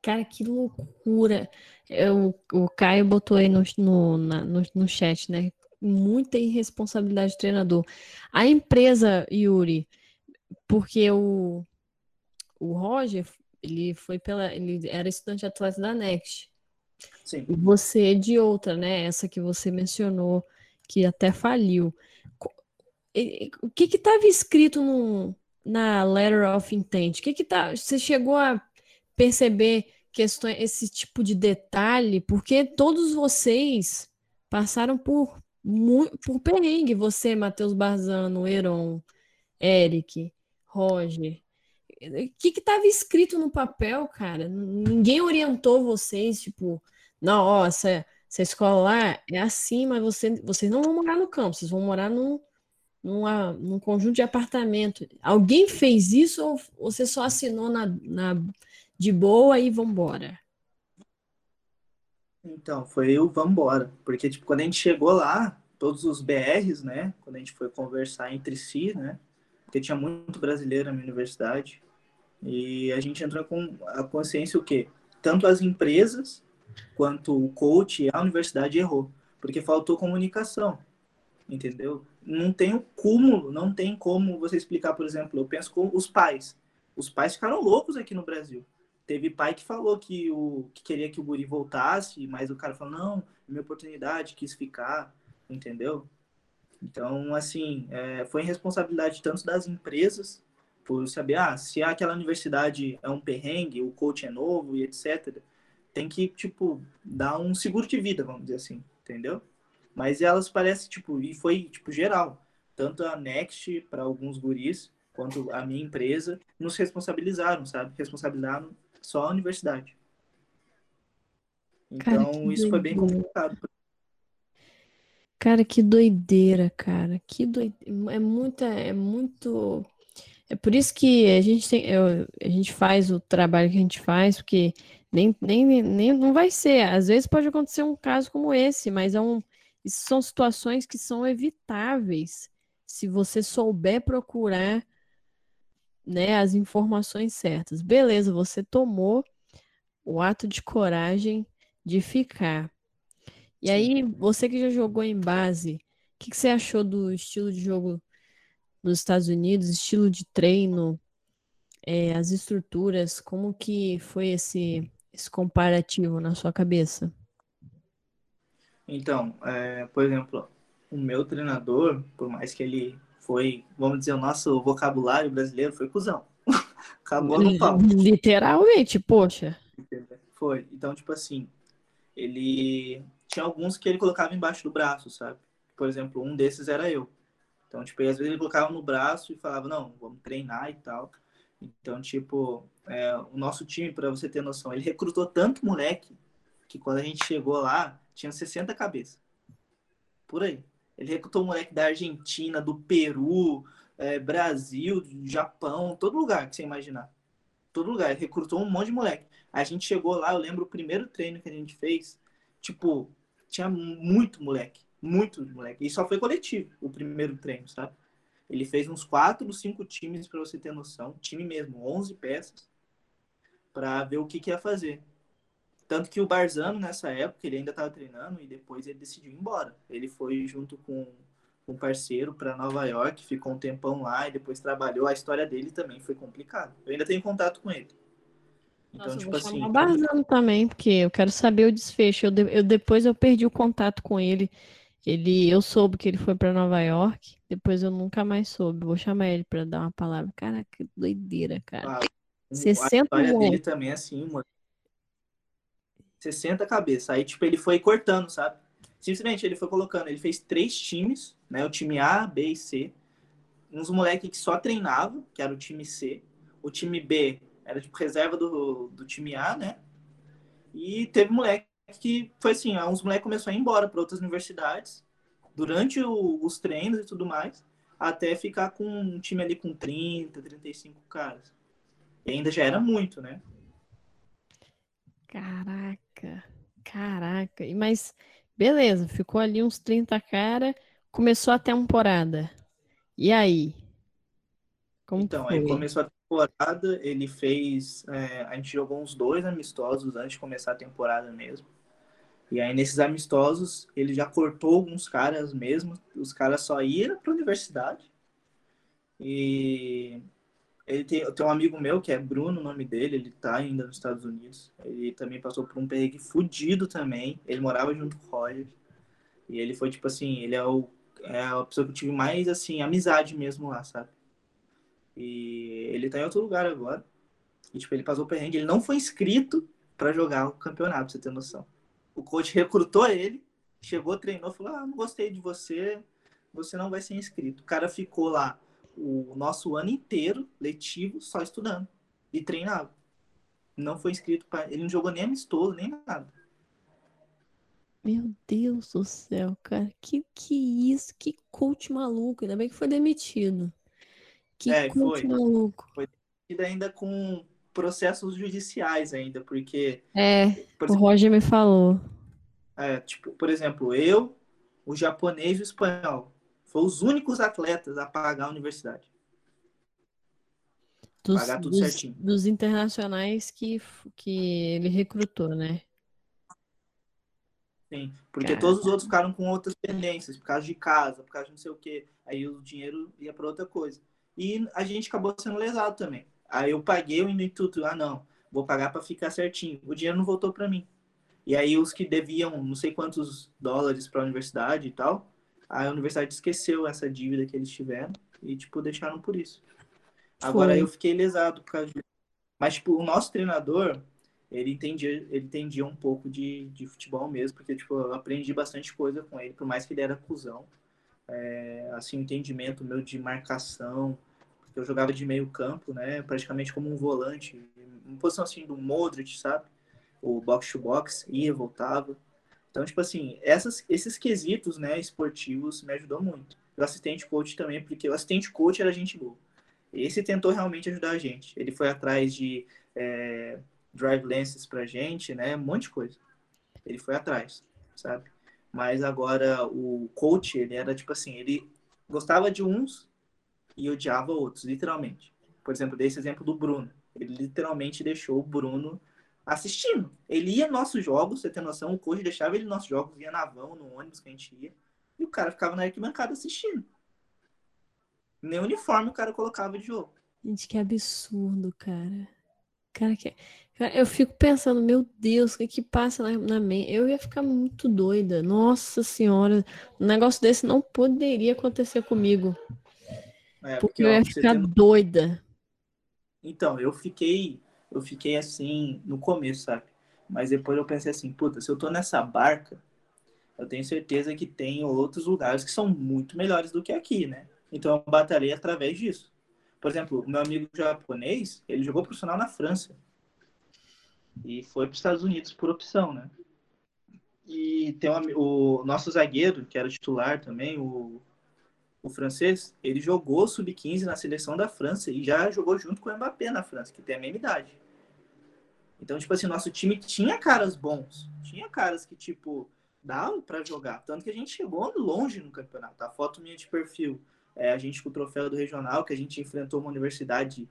Cara, que loucura. Eu, o Caio botou aí no, no, na- no, no chat, né? Muita irresponsabilidade do treinador. A empresa, Yuri, porque o, o Roger, ele foi pela. Ele era estudante atleta da Next. Sim. E você é de outra, né? Essa que você mencionou, que até faliu. O que que estava escrito no, na Letter of Intent? O que que tá, você chegou a perceber questões, esse tipo de detalhe? Porque todos vocês passaram por, por perrengue. Você, Matheus Barzano, Heron, Eric, Roger. O que estava escrito no papel, cara? Ninguém orientou vocês, tipo, ó, essa, essa escola lá é assim, mas você, vocês não vão morar no campo, vocês vão morar num, numa, num conjunto de apartamento. Alguém fez isso ou você só assinou na, na, de boa e vambora? Então, foi o vambora. Porque, tipo, quando a gente chegou lá, todos os BRs, né? Quando a gente foi conversar entre si, né? Porque tinha muito brasileiro na minha universidade. E a gente entrou com a consciência o quê? Tanto as empresas quanto o coach e a universidade errou. Porque faltou comunicação. Entendeu? Não tem o cúmulo, não tem como você explicar, por exemplo, eu penso com os pais. Os pais ficaram loucos aqui no Brasil. Teve pai que falou que, o, que queria que o guri voltasse, mas o cara falou, não, minha oportunidade, quis ficar, entendeu? Então, assim, é, foi responsabilidade tanto das empresas, por saber, ah, se aquela universidade é um perrengue, o coach é novo e etc., tem que, tipo, dar um seguro de vida, vamos dizer assim, entendeu? Mas elas parecem, tipo, e foi, tipo, geral. Tanto a Next, para alguns guris, quanto a minha empresa, nos responsabilizaram, sabe? Responsabilizaram só a universidade. Cara, Então, que isso foi bem complicado. Cara, que doideira, cara. Que doideira. É muita, é muito. É por isso que a gente tem, eu- a gente faz o trabalho que a gente faz, porque nem, nem, nem não vai ser. Às vezes pode acontecer um caso como esse, mas é um, são situações que são evitáveis se você souber procurar, né, as informações certas. Beleza, você tomou o ato de coragem de ficar. E aí, você que já jogou em base, o que que você achou do estilo de jogo nos Estados Unidos, estilo de treino, é, as estruturas, como que foi esse, esse comparativo na sua cabeça? Então, é, por exemplo, o meu treinador, por mais que ele foi, vamos dizer, o nosso vocabulário brasileiro foi cuzão. Acabou no pau. Literalmente, poxa. Foi. Então, tipo assim, ele tinha alguns que ele colocava embaixo do braço, sabe? Por exemplo, um desses era eu. Então, tipo, às vezes ele colocava no braço e falava, não, vamos treinar e tal. Então, tipo, é, o nosso time, para você ter noção, ele recrutou tanto moleque que quando a gente chegou lá, tinha 60 cabeças. Por aí. Ele recrutou moleque da Argentina, do Peru, é, Brasil, Japão, todo lugar que você imaginar. Todo lugar. Ele recrutou um monte de moleque. A gente chegou lá, eu lembro o primeiro treino que a gente fez, tipo, tinha muito moleque. Muito moleque. E só foi coletivo o primeiro treino, sabe? Ele fez uns quatro, cinco times, para você ter noção. Time mesmo, 11 peças, para ver o que, que ia fazer. Tanto que o Barzano, nessa época, ele ainda estava treinando e depois ele decidiu ir embora. Ele foi junto com um parceiro para Nova York, ficou um tempão lá e depois trabalhou. A história dele também foi complicada. Eu ainda tenho contato com ele. Então, Nossa, tipo assim. o Barzano também, porque eu quero saber o desfecho. Eu, de- eu- depois eu perdi o contato com ele. Ele, eu soube que ele foi para Nova York, depois eu nunca mais soube. Vou chamar ele para dar uma palavra. Caraca, que doideira, cara. A, 60 a história dele também é assim, mano. 60 cabeças. Aí, tipo, ele foi cortando, sabe? Simplesmente ele foi colocando. Ele fez três times, né? O time A, B e C. Uns moleques que só treinavam, que era o time C. O time B era, tipo, reserva do, do time A, né? E teve moleque que foi assim: uns moleques começaram a ir embora para outras universidades durante o, os treinos e tudo mais, até ficar com um time ali com 30, 35 caras. E ainda já era muito, né? Caraca, caraca. E Mas Beleza, ficou ali uns 30 cara, começou a temporada. E aí? Como então, foi? aí começou a temporada, ele fez. É, a gente jogou uns dois amistosos antes de começar a temporada mesmo. E aí, nesses amistosos, ele já cortou alguns caras mesmo. Os caras só iam para a universidade. E ele tem, tem um amigo meu que é Bruno, o nome dele, ele tá ainda nos Estados Unidos. Ele também passou por um perrengue fudido também. Ele morava junto com o Roger. E ele foi, tipo assim, ele é, o, é a pessoa que eu tive mais, assim, amizade mesmo lá, sabe? E ele tá em outro lugar agora. E, tipo, ele passou o perrengue. Ele não foi inscrito para jogar o campeonato, pra você ter noção. O coach recrutou ele, chegou, treinou, falou: Ah, não gostei de você, você não vai ser inscrito. O cara ficou lá o nosso ano inteiro letivo só estudando e treinava. Não foi inscrito para. Ele não jogou nem amistoso, nem nada. Meu Deus do céu, cara. Que que isso? Que coach maluco. Ainda bem que foi demitido. Que é, coach foi. maluco. Foi demitido ainda com processos judiciais ainda, porque... É, exemplo, o Roger me falou. É, tipo, por exemplo, eu, o japonês e o espanhol, foram os únicos atletas a pagar a universidade. Dos, pagar tudo dos, certinho. Dos internacionais que, que ele recrutou, né? Sim, porque todos os outros ficaram com outras pendências, por causa de casa, por causa de não sei o quê. Aí o dinheiro ia para outra coisa. E a gente acabou sendo lesado também. Aí eu paguei o instituto, ah não, vou pagar para ficar certinho. O dinheiro não voltou para mim. E aí os que deviam não sei quantos dólares para a universidade e tal, a universidade esqueceu essa dívida que eles tiveram e tipo deixaram por isso. Agora eu fiquei lesado por causa disso. Mas tipo, o nosso treinador, ele entendia, ele entendia um pouco de, de futebol mesmo, porque tipo, eu aprendi bastante coisa com ele, por mais que ele era cuzão. É, assim, o entendimento meu de marcação, eu jogava de meio campo, né? Praticamente como um volante, uma posição assim do Modric, sabe? O box to box, ia, voltava. Então, tipo assim, essas, esses quesitos, né, esportivos me ajudou muito. O assistente coach também, porque o assistente coach era gente boa. Esse tentou realmente ajudar a gente. Ele foi atrás de é, drive lenses pra gente, né? Um monte de coisa. Ele foi atrás, sabe? Mas agora o coach, ele era tipo assim, ele gostava de uns e odiava outros, literalmente. Por exemplo, desse exemplo do Bruno. Ele literalmente deixou o Bruno assistindo. Ele ia nos nossos jogos, você tem noção, o coach deixava ele nos nossos jogos, ia na van, no ônibus que a gente ia, e o cara ficava na arquibancada assistindo. Nem uniforme o cara colocava de jogo. Gente, que absurdo, cara. Cara, que... eu fico pensando, meu Deus, o que que passa na mente? Eu ia ficar muito doida. Nossa senhora, um negócio desse não poderia acontecer comigo. É, porque, porque eu ia ficar doida. Então, eu fiquei, eu fiquei assim no começo, sabe? Mas depois eu pensei assim, puta, se eu tô nessa barca, eu tenho certeza que tem outros lugares que são muito melhores do que aqui, né? Então eu batalhei através disso. Por exemplo, o meu amigo japonês, ele jogou profissional na França. E foi para os Estados Unidos por opção, né? E tem um, o nosso zagueiro, que era titular também, o o francês, ele jogou sub-15 na seleção da França e já jogou junto com o Mbappé na França, que tem a mesma idade. Então, tipo assim, nosso time tinha caras bons, tinha caras que, tipo, dava para jogar. Tanto que a gente chegou longe no campeonato. A foto minha de perfil é a gente com o troféu do regional, que a gente enfrentou uma universidade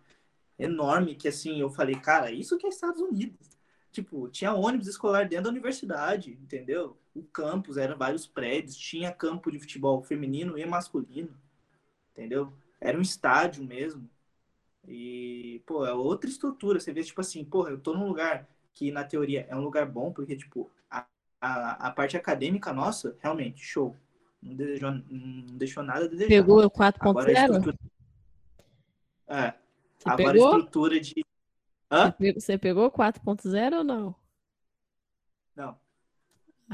enorme, que assim, eu falei, cara, isso que é Estados Unidos. Tipo, tinha ônibus escolar dentro da universidade, entendeu? O campus era vários prédios, tinha campo de futebol feminino e masculino, entendeu? Era um estádio mesmo. E, pô, é outra estrutura. Você vê, tipo assim, pô, eu tô num lugar que, na teoria, é um lugar bom, porque, tipo, a, a, a parte acadêmica nossa, realmente, show. Não, desejou, não deixou nada a desejar. Pegou o 4.0? Estrutura... É. Você agora pegou? a estrutura de Hã? Você pegou 4.0 ou? Não.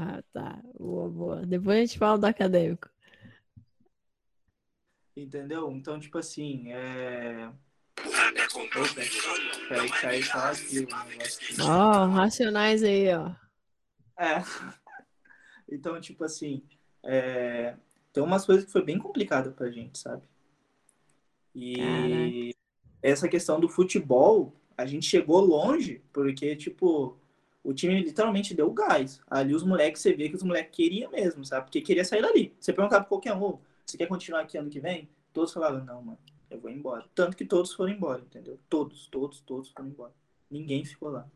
Ah, tá. Boa, boa. Depois a gente fala do acadêmico. Entendeu? Então, tipo assim, é. Peraí que saiu só aqui Ó, oh, racionais aí, ó. É. Então, tipo assim, é... tem umas coisas que foi bem complicado pra gente, sabe? E Caraca. essa questão do futebol, a gente chegou longe, porque, tipo, o time literalmente deu gás. Ali os moleques, você vê que os moleques queriam mesmo, sabe? Porque queria sair dali. Você perguntava pra qualquer um, você quer continuar aqui ano que vem? Todos falavam, não, mano, eu vou embora. Tanto que todos foram embora, entendeu? Todos, todos, todos foram embora. Ninguém ficou lá.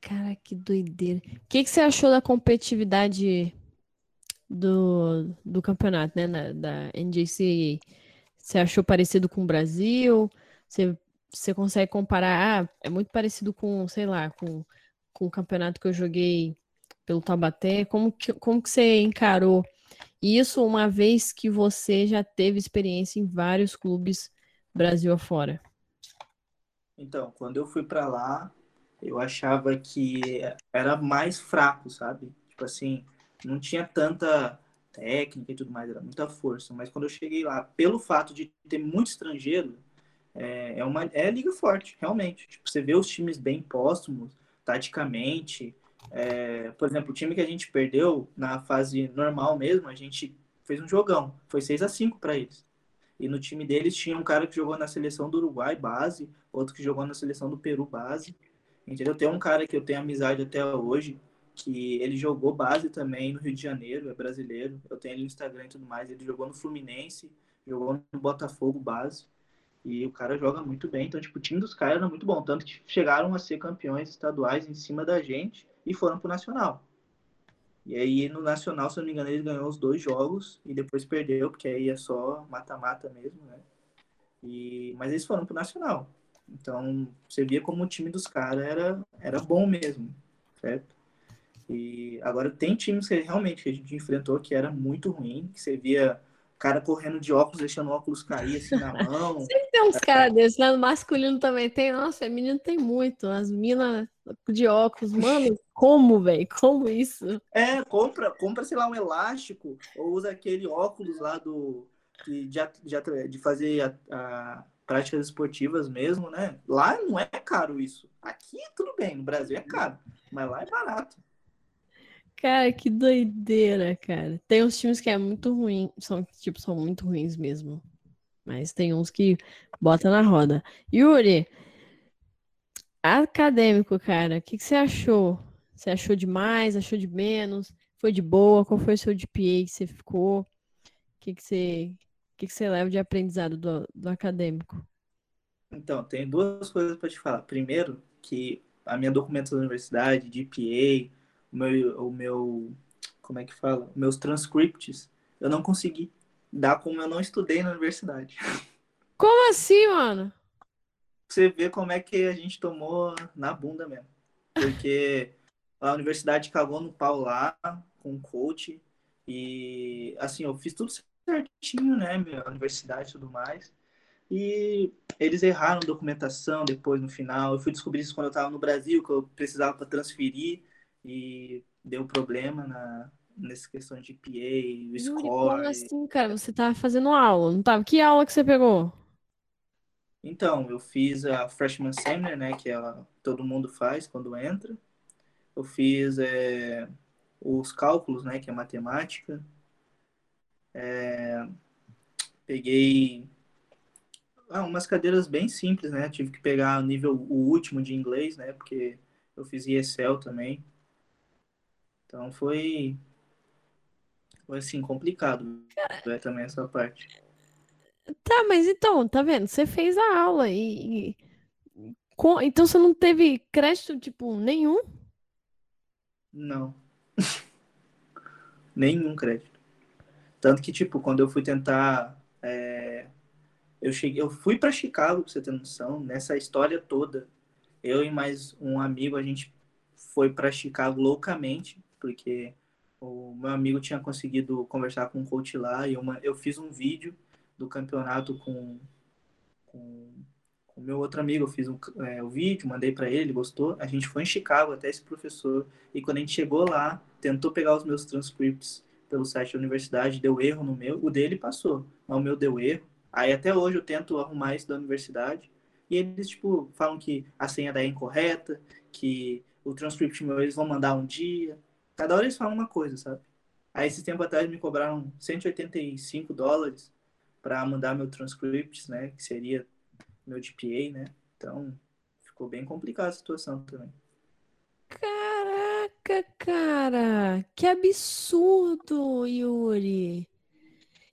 Cara, que doideira. O que, que você achou da competitividade do, do campeonato, né? Da NJCAA? Você achou parecido com o Brasil? Você, você consegue comparar? Ah, é muito parecido com, sei lá, com, com o campeonato que eu joguei pelo Tabaté. Como que, como que você encarou isso uma vez que você já teve experiência em vários clubes Brasil afora? Então, quando eu fui para lá, eu achava que era mais fraco, sabe? Tipo assim, não tinha tanta técnica e tudo mais, era muita força. Mas quando eu cheguei lá, pelo fato de ter muito estrangeiro, é, é uma é liga forte, realmente. Tipo, você vê os times bem póstumos, taticamente. É, por exemplo, o time que a gente perdeu na fase normal mesmo, a gente fez um jogão. Foi 6 a 5 para eles. E no time deles tinha um cara que jogou na seleção do Uruguai, base, outro que jogou na seleção do Peru, base. Entendeu? Tem um cara que eu tenho amizade até hoje, que ele jogou base também no Rio de Janeiro, é brasileiro. Eu tenho ele no Instagram e tudo mais. Ele jogou no Fluminense, jogou no Botafogo base. E o cara joga muito bem. Então, tipo, o time dos caras era muito bom. Tanto que chegaram a ser campeões estaduais em cima da gente e foram pro Nacional. E aí no Nacional, se eu não me engano, ele ganhou os dois jogos e depois perdeu, porque aí é só mata-mata mesmo, né? E... Mas eles foram pro Nacional. Então, você via como o time dos caras era, era bom mesmo, certo? E agora tem times que realmente que a gente enfrentou que era muito ruim, que você via cara correndo de óculos, deixando o óculos cair assim na mão. Sempre tem uns caras desses, né? No masculino também tem. Nossa, feminino tem muito. As minas de óculos, mano, como, velho? Como isso? É, compra, compra, sei lá, um elástico, ou usa aquele óculos lá do. de, de, de fazer a, a práticas esportivas mesmo, né? Lá não é caro isso. Aqui tudo bem, no Brasil é caro, mas lá é barato. Cara, que doideira, cara. Tem uns times que é muito ruim, são tipo são muito ruins mesmo. Mas tem uns que bota na roda. Yuri, acadêmico, cara, o que, que você achou? Você achou demais? Achou de menos? Foi de boa? Qual foi o seu GPA que você ficou? O que, que você o que, que você leva de aprendizado do, do acadêmico? Então, tem duas coisas para te falar. Primeiro, que a minha documentação da universidade, GPA, o meu, o meu, como é que fala? Meus transcripts, eu não consegui dar como eu não estudei na universidade. Como assim, mano? Você vê como é que a gente tomou na bunda mesmo. Porque a universidade cagou no pau lá com o coach. E assim, eu fiz tudo certinho, né? Minha universidade e tudo mais. E eles erraram documentação depois no final. Eu fui descobrir isso quando eu estava no Brasil, que eu precisava para transferir e deu problema na nessa questão de PA, o score. Como assim, cara? Você tava fazendo aula, não tava? Que aula que você pegou? Então, eu fiz a Freshman Seminar, né? Que é a, todo mundo faz quando entra. Eu fiz é, os cálculos, né? Que é matemática. É, peguei ah, umas cadeiras bem simples, né? Tive que pegar o nível o último de inglês, né? Porque eu fiz ESL também. Então foi foi assim complicado, né, também essa parte. Tá, mas então, tá vendo? Você fez a aula e, e... então você não teve crédito tipo nenhum? Não. Nenhum crédito. Tanto que, tipo, quando eu fui tentar. É, eu, cheguei, eu fui para Chicago, pra você ter noção, nessa história toda. Eu e mais um amigo, a gente foi para Chicago loucamente, porque o meu amigo tinha conseguido conversar com um coach lá e uma, eu fiz um vídeo do campeonato com, com o meu outro amigo. Eu fiz um, é, o vídeo, mandei para ele, ele gostou. A gente foi em Chicago até esse professor e quando a gente chegou lá, tentou pegar os meus transcripts pelo site da universidade, deu erro no meu, o dele passou, mas o meu deu erro. Aí até hoje eu tento arrumar isso da universidade e eles, tipo, falam que a senha daí é incorreta, que o transcript meu eles vão mandar um dia. Cada hora eles falam uma coisa, sabe? Aí, esse tempo atrás, me cobraram 185 dólares para mandar meu transcript, né? Que seria meu GPA, né? Então, ficou bem complicada a situação também. Caraca, cara! Que absurdo, Yuri!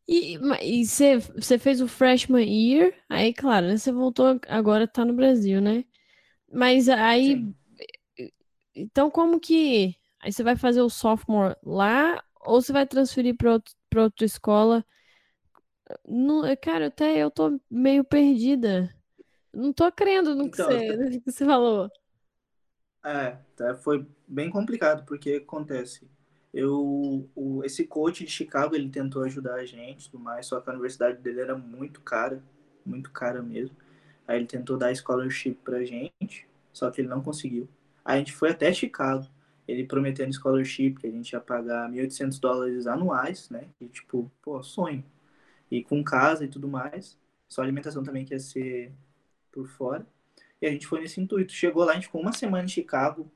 E você fez o freshman year, aí, claro, né? você voltou, agora tá no Brasil, né? Mas aí. Sim. Então, como que aí você vai fazer o sophomore lá ou você vai transferir para outra escola? Não, cara, até eu tô meio perdida. Não tô crendo no que, então, você, no que você falou. É, tá, foi bem complicado, porque acontece. Eu, o, esse coach de Chicago, ele tentou ajudar a gente tudo mais, só que a universidade dele era muito cara, muito cara mesmo. Aí ele tentou dar scholarship pra gente, só que ele não conseguiu. Aí a gente foi até Chicago, ele prometendo scholarship, que a gente ia pagar 1.800 dólares anuais, né? E tipo, pô, sonho. E com casa e tudo mais. Só alimentação também que ia ser por fora. E a gente foi nesse intuito. Chegou lá, a gente ficou uma semana em Chicago,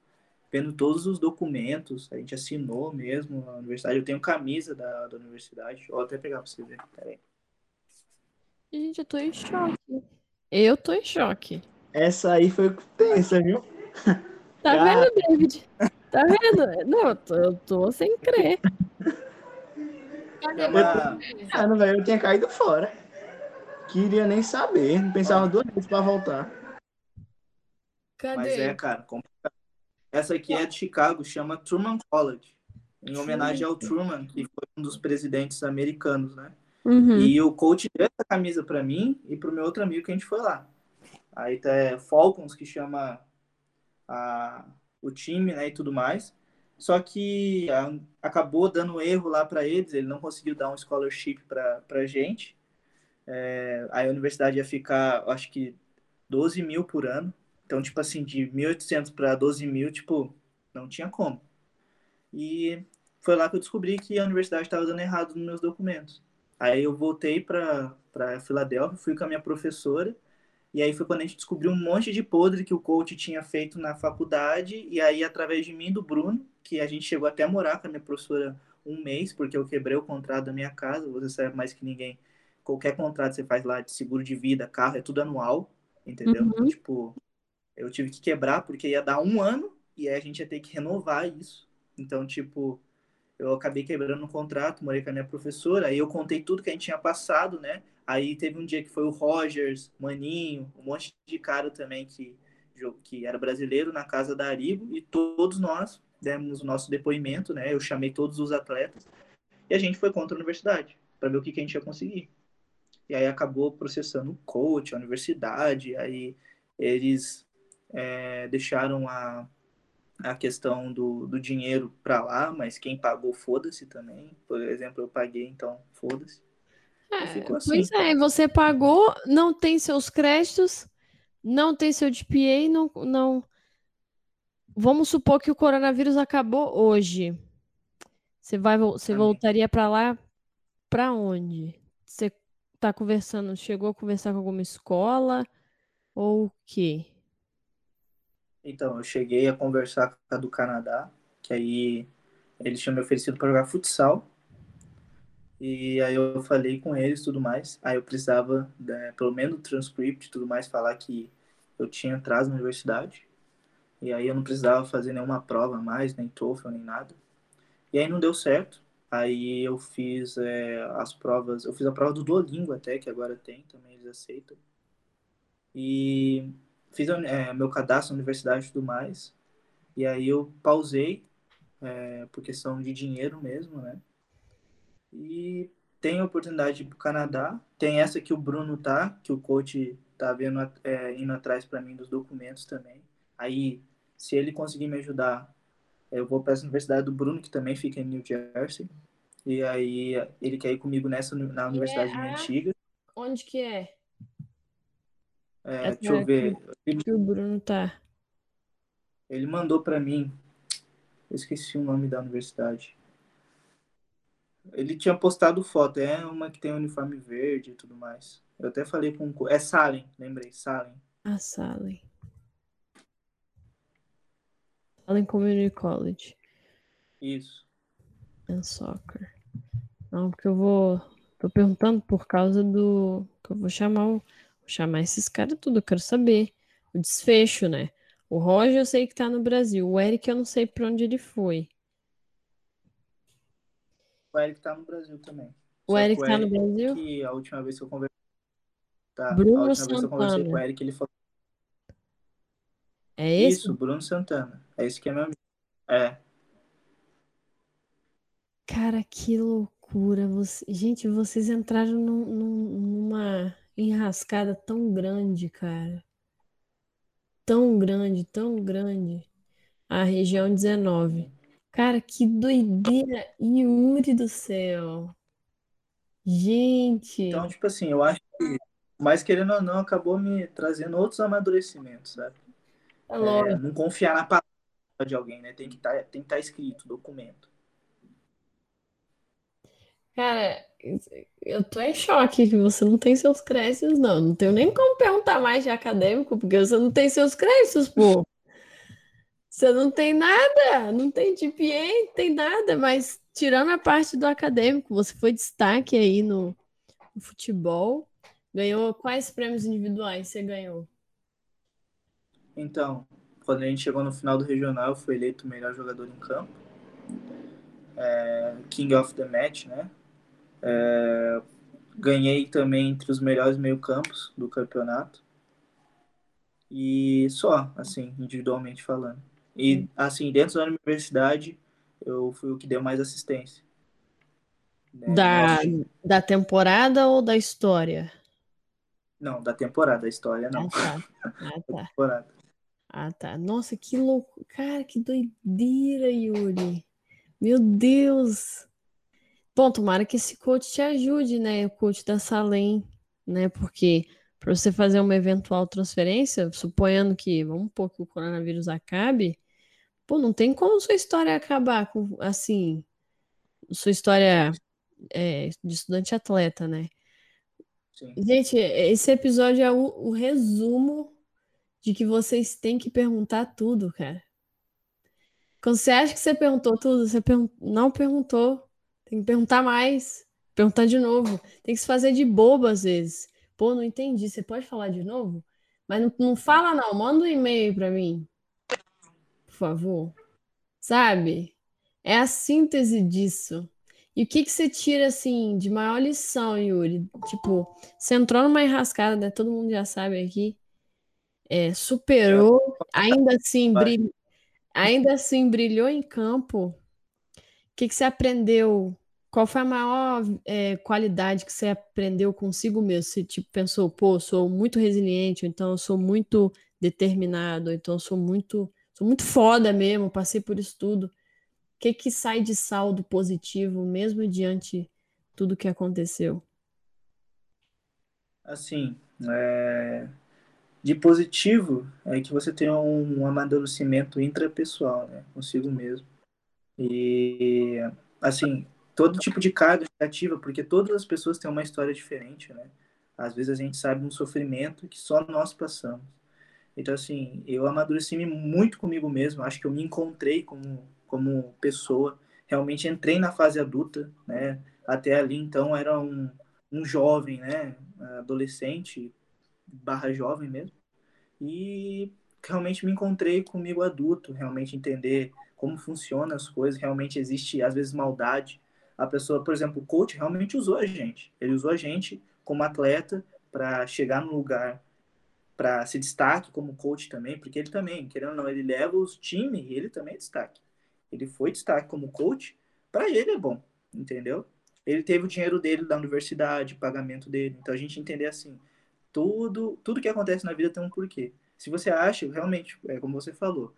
vendo todos os documentos. A gente assinou mesmo a universidade. Eu tenho camisa da, da universidade. Vou até pegar pra você ver. Peraí. Gente, eu tô em choque. Eu tô em choque. Essa aí foi tensa, viu? Tá Cara... vendo, David? Tá vendo? Não, eu tô, eu tô sem crer. Cadê? Uma... Ah, não, velho, eu tinha caído fora. Queria nem saber. Não pensava duas vezes pra voltar. Cadê? Mas é, cara, complicado. Essa aqui é de Chicago, chama Truman College, em homenagem ao Truman, que foi um dos presidentes americanos, né? Uhum. E o coach deu essa camisa para mim e para o meu outro amigo que a gente foi lá. Aí tá é, Falcons, que chama a, o time, né, e tudo mais. Só que a, acabou dando erro lá para eles, ele não conseguiu dar um scholarship para a gente. É, aí a universidade ia ficar, acho que 12 mil por ano. Então, tipo assim, de 1.800 para 12 mil, tipo, não tinha como. E foi lá que eu descobri que a universidade estava dando errado nos meus documentos. Aí eu voltei para Filadélfia, fui com a minha professora, e aí foi quando a gente descobriu um monte de podre que o coach tinha feito na faculdade, e aí através de mim do Bruno, que a gente chegou até a morar com a minha professora um mês, porque eu quebrei o contrato da minha casa, você sabe mais que ninguém, qualquer contrato que você faz lá de seguro de vida, carro, é tudo anual, entendeu? Uhum. Então, tipo, eu tive que quebrar porque ia dar um ano e aí a gente ia ter que renovar isso. Então, tipo, eu acabei quebrando o contrato, morei com a minha professora, aí eu contei tudo que a gente tinha passado, né? Aí teve um dia que foi o Rogers, Maninho, um monte de cara também que, que era brasileiro na casa da Aribo e todos nós demos o nosso depoimento, né? Eu chamei todos os atletas e a gente foi contra a universidade para ver o que, que a gente ia conseguir. E aí acabou processando o coach, a universidade, aí eles é, deixaram a, a questão do, do dinheiro para lá, mas quem pagou, foda-se também. Por exemplo, eu paguei, então foda-se. É, assim. Pois é, você pagou, não tem seus créditos, não tem seu DPA, não, não. Vamos supor que o coronavírus acabou hoje. Você vai, você voltaria para lá para onde? Você está conversando, chegou a conversar com alguma escola ou o quê? Então, eu cheguei a conversar com a do Canadá, que aí eles tinham me oferecido para jogar futsal. E aí eu falei com eles tudo mais. Aí eu precisava, né, pelo menos transcript e tudo mais, falar que eu tinha atraso na universidade. E aí eu não precisava fazer nenhuma prova mais, nem TOEFL, nem nada. E aí não deu certo. Aí eu fiz é, as provas, eu fiz a prova do Duolingo até, que agora tem, também eles aceitam. E fiz é, meu cadastro na universidade e tudo mais. E aí eu pausei, é, por questão de dinheiro mesmo, né? E tem a oportunidade de ir pro Canadá. Tem essa que o Bruno tá, que o coach tá vendo, é, indo atrás para mim dos documentos também. Aí, se ele conseguir me ajudar, eu vou para essa universidade do Bruno, que também fica em New Jersey. E aí, ele quer ir comigo nessa na universidade é, antiga. Onde que é? É, deixa eu ver. Que o Bruno tá. Ele mandou para mim. Eu esqueci o nome da universidade. Ele tinha postado foto. É uma que tem uniforme verde e tudo mais. Eu até falei com. É Salem, lembrei. Salem. Ah, Salem. Salem Community College. Isso. And soccer. Não, porque eu vou. Tô perguntando por causa do. Que eu vou chamar o Vou chamar esses caras tudo, eu quero saber o desfecho, né? O Roger eu sei que tá no Brasil, o Eric eu não sei para onde ele foi. O Eric tá no Brasil também. O Só Eric que tá no Brasil? Que a última vez que eu conversei. Tá, Bruno a última vez que eu conversei Santana. com o Eric, ele falou. É esse? Isso, Bruno Santana. É esse que é meu amigo. É. Cara, que loucura. Você... Gente, vocês entraram num- num- numa enrascada tão grande, cara. Tão grande, tão grande. A região 19. Cara, que doideira. Yuri do céu. Gente. Então, tipo assim, eu acho que, mas querendo ou não, acabou me trazendo outros amadurecimentos, sabe? É É, lógico. não confiar na palavra de alguém, né? Tem que estar tem que tá escrito, documento. Cara, eu tô em choque que você não tem seus créditos, não. Não tenho nem como perguntar mais de acadêmico, porque você não tem seus créditos, pô. Você não tem nada, não tem GPA, não tem nada, mas tirando a parte do acadêmico, você foi destaque aí no, no futebol. Ganhou quais prêmios individuais você ganhou? Então, quando a gente chegou no final do regional, eu fui eleito o melhor jogador em campo. É, King of the Match, né? É, ganhei também entre os melhores meio-campos do campeonato. E só, assim, individualmente falando. E, assim, dentro da universidade, eu fui o que deu mais assistência. né, Da, da temporada ou da história? Não, da temporada, a história Ah, não. tá. Ah, tá. Temporada. Ah, tá. Nossa, que louco. Cara, que doideira, Yuri. Meu Deus. Bom, tomara que esse coach te ajude, né? O coach da Salem, né? Porque para você fazer uma eventual transferência, suponhando que, vamos supor que o coronavírus acabe, pô, não tem como sua história acabar com, assim, sua história é, de estudante atleta, né? Sim. Gente, esse episódio é o, o resumo de que vocês têm que perguntar tudo, cara. Quando você acha que você perguntou tudo, você pergun- não perguntou. Tem que perguntar mais. Perguntar de novo. Tem que se fazer de bobo às vezes. Pô, não entendi. Você pode falar de novo? Mas não, não fala, não. Manda um e-mail para mim. Por favor. Sabe? É a síntese disso. E o que que você tira, assim, de maior lição, Yuri? Tipo, você entrou numa enrascada, né? Todo mundo já sabe aqui. É, superou, ainda assim, brilhou, ainda assim brilhou em campo. O que que você aprendeu? Qual foi a maior é, qualidade que você aprendeu consigo mesmo? Você tipo, pensou, pô, sou muito resiliente, então eu sou muito determinado, então eu sou muito, sou muito foda mesmo, passei por isso tudo. O que que sai de saldo positivo, mesmo diante tudo que aconteceu? Assim, é, de positivo é que você tem um amadurecimento intrapessoal, né, consigo mesmo. E, assim, todo tipo de carga negativa, porque todas as pessoas têm uma história diferente, né? Às vezes a gente sabe um sofrimento que só nós passamos. Então, assim, eu amadureci muito comigo mesmo, acho que eu me encontrei como, como pessoa, realmente entrei na fase adulta, né? Até ali, então, era um, um jovem, né? Adolescente, barra jovem mesmo. E realmente me encontrei comigo adulto, realmente entender como funcionam as coisas, realmente existe, às vezes, maldade. A pessoa, por exemplo, o coach realmente usou a gente. Ele usou a gente como atleta para chegar no lugar, para se destaque como coach também, porque ele também, querendo ou não, ele leva os times e ele também é destaque. Ele foi destaque como coach, para ele é bom, entendeu? Ele teve o dinheiro dele da universidade, pagamento dele. Então a gente entender assim, tudo, tudo que acontece na vida tem um porquê. Se você acha, realmente, é como você falou,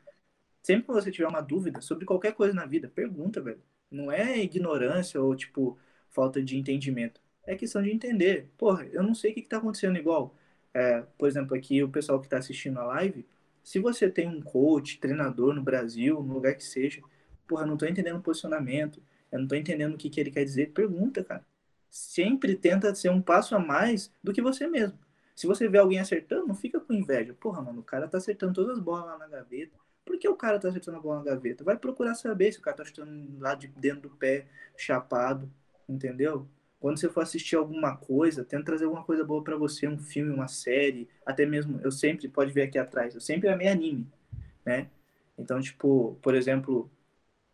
sempre que você tiver uma dúvida sobre qualquer coisa na vida, pergunta, velho. Não é ignorância ou, tipo, falta de entendimento. É questão de entender. Porra, eu não sei o que, que tá acontecendo igual. É, por exemplo, aqui o pessoal que tá assistindo a live, se você tem um coach, treinador no Brasil, no lugar que seja, porra, eu não tô entendendo o posicionamento, eu não tô entendendo o que, que ele quer dizer, pergunta, cara. Sempre tenta ser um passo a mais do que você mesmo. Se você vê alguém acertando, não fica com inveja. Porra, mano, o cara tá acertando todas as bolas lá na gaveta. Por que o cara tá acertando a bola na gaveta? Vai procurar saber se o cara tá chutando lá de dentro do pé, chapado, entendeu? Quando você for assistir alguma coisa, tenta trazer alguma coisa boa para você, um filme, uma série, até mesmo, eu sempre, pode ver aqui atrás, eu sempre amei anime, né? Então, tipo, por exemplo,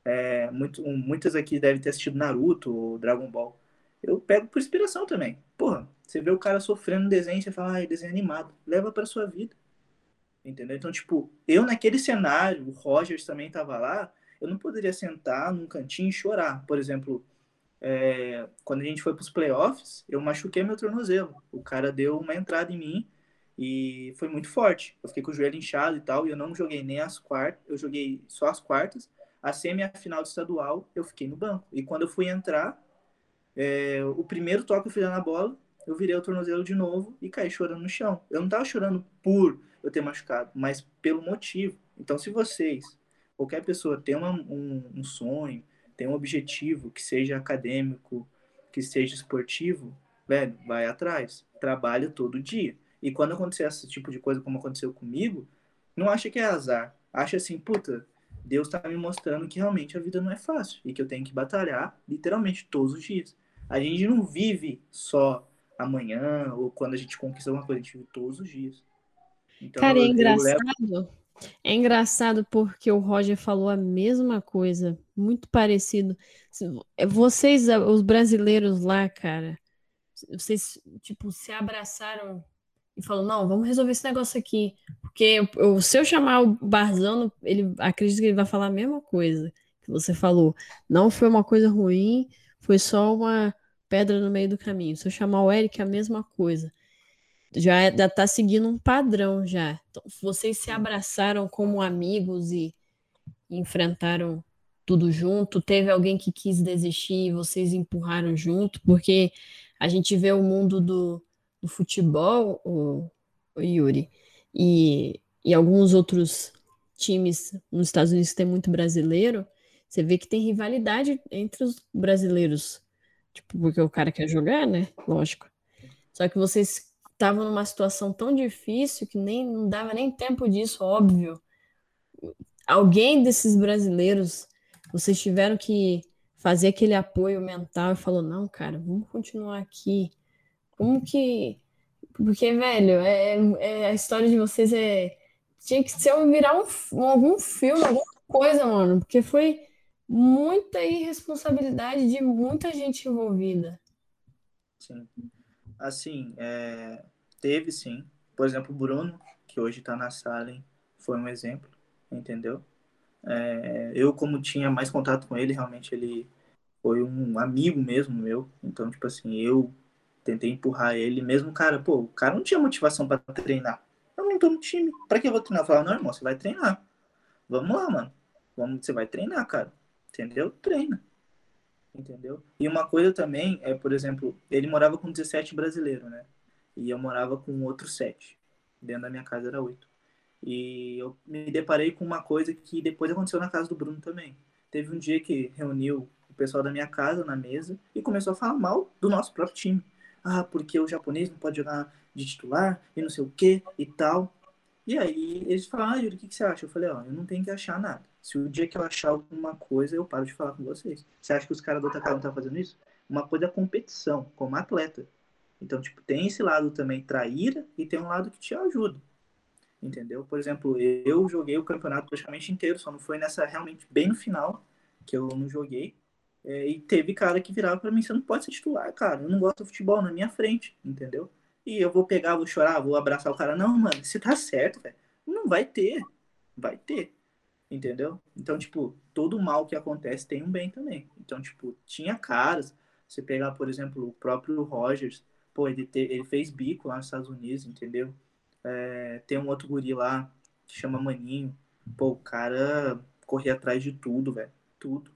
é, muito, muitas aqui devem ter assistido Naruto ou Dragon Ball. Eu pego por inspiração também. Porra, você vê o cara sofrendo no desenho, você fala, ah, desenho animado. Leva pra sua vida. Entendeu? Então, tipo, eu naquele cenário, o Rogers também tava lá, eu não poderia sentar num cantinho e chorar. Por exemplo, é, quando a gente foi pros playoffs, eu machuquei meu tornozelo. O cara deu uma entrada em mim e foi muito forte. Eu fiquei com o joelho inchado e tal, e eu não joguei nem as quartas, eu joguei só as quartas. A semi-final do estadual, eu fiquei no banco. E quando eu fui entrar, é, o primeiro toque que eu fiz na bola, eu virei o tornozelo de novo e caí chorando no chão. Eu não tava chorando por eu ter machucado, mas pelo motivo. Então, se vocês, qualquer pessoa, tem uma, um, um sonho, tem um objetivo, que seja acadêmico, que seja esportivo, velho, vai atrás. Trabalha todo dia. E quando acontecer esse tipo de coisa, como aconteceu comigo, não acha que é azar. Acha assim, puta, Deus está me mostrando que realmente a vida não é fácil e que eu tenho que batalhar literalmente todos os dias. A gente não vive só amanhã ou quando a gente conquista alguma coisa, a gente vive todos os dias. Então, Cara, é engraçado. Levo... É engraçado porque o Roger falou a mesma coisa, muito parecido. Vocês, os brasileiros lá, cara, vocês, tipo, se abraçaram e falou: não, vamos resolver esse negócio aqui. Porque eu, se eu chamar o Barzano, ele acredita que ele vai falar a mesma coisa que você falou. Não foi uma coisa ruim, foi só uma pedra no meio do caminho. Se eu chamar o Eric, é a mesma coisa. Já, é, já tá seguindo um padrão já. Então, vocês se abraçaram como amigos e, e enfrentaram tudo junto. Teve alguém que quis desistir e vocês empurraram junto, porque a gente vê o mundo do do futebol, o, o Yuri, e, e alguns outros times nos Estados Unidos que tem muito brasileiro, você vê que tem rivalidade entre os brasileiros. Tipo, porque o cara quer jogar, né? Lógico. Só que vocês estavam numa situação tão difícil que nem não dava nem tempo disso, óbvio. Alguém desses brasileiros, vocês tiveram que fazer aquele apoio mental e falou: não, cara, vamos continuar aqui. Como que. Porque, velho, é, é, a história de vocês é. Tinha que ser virar um, algum filme, alguma coisa, mano. Porque foi muita irresponsabilidade de muita gente envolvida. Sim. Assim, é, teve sim. Por exemplo, o Bruno, que hoje tá na sala, foi um exemplo, entendeu? É, eu, como tinha mais contato com ele, realmente ele foi um amigo mesmo meu. Então, tipo assim, eu tentei empurrar ele, mesmo cara, pô, o cara não tinha motivação para treinar. Eu não tô no time. Pra que eu vou treinar? Eu não, irmão, você vai treinar. Vamos lá, mano. Vamos, você vai treinar, cara. Entendeu? Treina. Entendeu? E uma coisa também é, por exemplo, ele morava com 17 brasileiros, né? E eu morava com outros 7. Dentro da minha casa era 8. E eu me deparei com uma coisa que depois aconteceu na casa do Bruno também. Teve um dia que reuniu o pessoal da minha casa na mesa e começou a falar mal do nosso próprio time ah, porque o japonês não pode jogar de titular e não sei o que e tal. E aí eles falaram, ah, Yuri, o que, você acha? Eu falei, ó, eu não tenho que achar nada. Se o dia que eu achar alguma coisa, eu paro de falar com vocês. Você acha que os caras do Otacao não estão fazendo isso? Uma coisa é competição, como atleta. Então, tipo, tem esse lado também traíra e tem um lado que te ajuda. Entendeu? Por exemplo, eu joguei o campeonato praticamente inteiro, só não foi nessa realmente bem no final que eu não joguei. É, e teve cara que virava para mim, você não pode ser titular, cara. Eu não gosto do futebol na minha frente, entendeu? E eu vou pegar, vou chorar, vou abraçar o cara. Não, mano, você tá certo, velho. Não vai ter. Vai ter. Entendeu? Então, tipo, todo mal que acontece tem um bem também. Então, tipo, tinha caras. Você pegar, por exemplo, o próprio Rogers, pô, ele, te, ele fez bico lá nos Estados Unidos, entendeu? É, tem um outro guri lá que chama Maninho. Pô, o cara corria atrás de tudo, velho. Tudo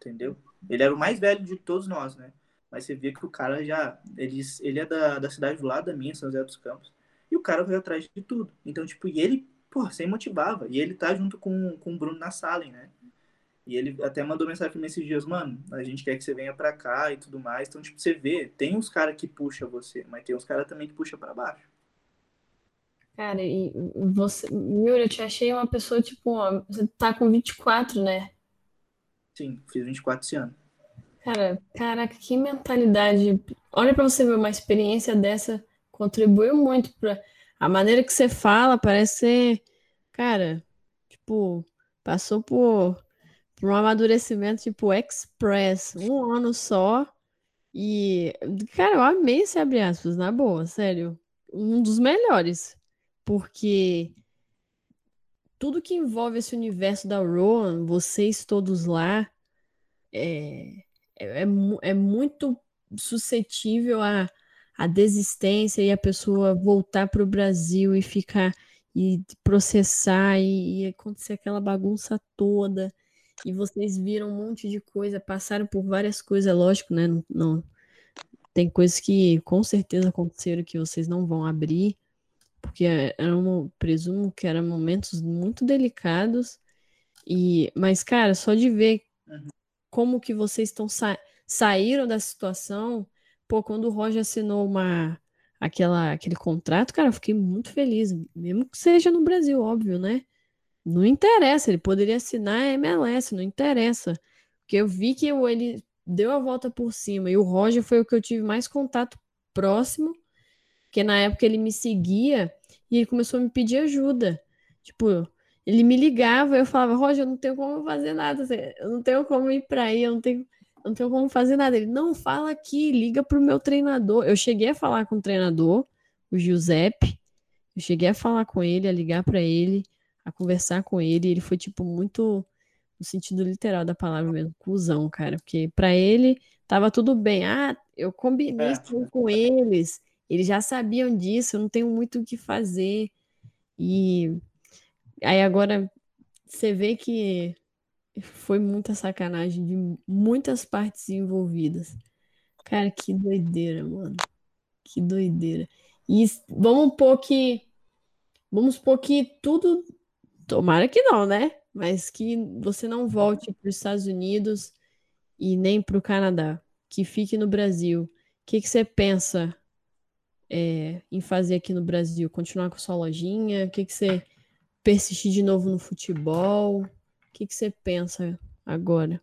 entendeu? Ele era o mais velho de todos nós, né? Mas você vê que o cara já. Ele, ele é da, da cidade do lado da minha, São José dos Campos. E o cara veio atrás de tudo. Então, tipo, e ele, pô, sem motivava. E ele tá junto com, com o Bruno na sala, né? E ele até mandou mensagem pra mim esses dias, mano, a gente quer que você venha pra cá e tudo mais. Então, tipo, você vê, tem uns caras que puxa você, mas tem uns caras também que puxa para baixo. Cara, e você, Yuri, eu te achei uma pessoa, tipo, ó, você tá com 24, né? Sim, fiz 24 esse ano. Cara, caraca, que mentalidade. Olha para você ver, uma experiência dessa contribuiu muito para a maneira que você fala, parece ser, cara, tipo, passou por um amadurecimento tipo express, um ano só. E, cara, eu amei esse abre aspas, na boa, sério. Um dos melhores. Porque tudo que envolve esse universo da Rowan, vocês todos lá, é, é, é, é muito suscetível a, a desistência e a pessoa voltar para o Brasil e ficar e processar e, e, acontecer aquela bagunça toda. E vocês viram um monte de coisa, passaram por várias coisas, lógico, né? Não, não, tem coisas que com certeza aconteceram que vocês não vão abrir, porque eram, presumo que eram momentos muito delicados. E, mas, cara, só de ver uhum. como que vocês estão sa saíram da situação, pô, quando o Roger assinou uma aquela, aquele contrato, cara, eu fiquei muito feliz, mesmo que seja no Brasil, óbvio, né? Não interessa, ele poderia assinar a MLS, não interessa. Porque eu vi que ele deu a volta por cima e o Roger foi o que eu tive mais contato próximo, porque na época ele me seguia e ele começou a me pedir ajuda. Tipo, ele me ligava, eu falava, Roger, eu não tenho como fazer nada, eu não tenho como ir para aí, eu não tenho não tenho como fazer nada. Ele, não, fala aqui, liga pro meu treinador. Eu cheguei a falar com o treinador, o Giuseppe. Eu cheguei a falar com ele, a ligar para ele, a conversar com ele. Ele foi, tipo, muito, no sentido literal da palavra mesmo, cuzão, cara. Porque para ele tava tudo bem. Ah, eu combinei é. com eles. Eles já sabiam disso, eu não tenho muito o que fazer. E aí agora você vê que foi muita sacanagem de muitas partes envolvidas. Cara, que doideira, mano. Que doideira. E vamos pôr que. Vamos supor que tudo. Tomara que não, né? Mas que você não volte para os Estados Unidos e nem para o Canadá. Que fique no Brasil. O que, que você pensa é, em fazer aqui no Brasil? Continuar com sua lojinha? O que, que você persistir de novo no futebol? O que, que você pensa agora?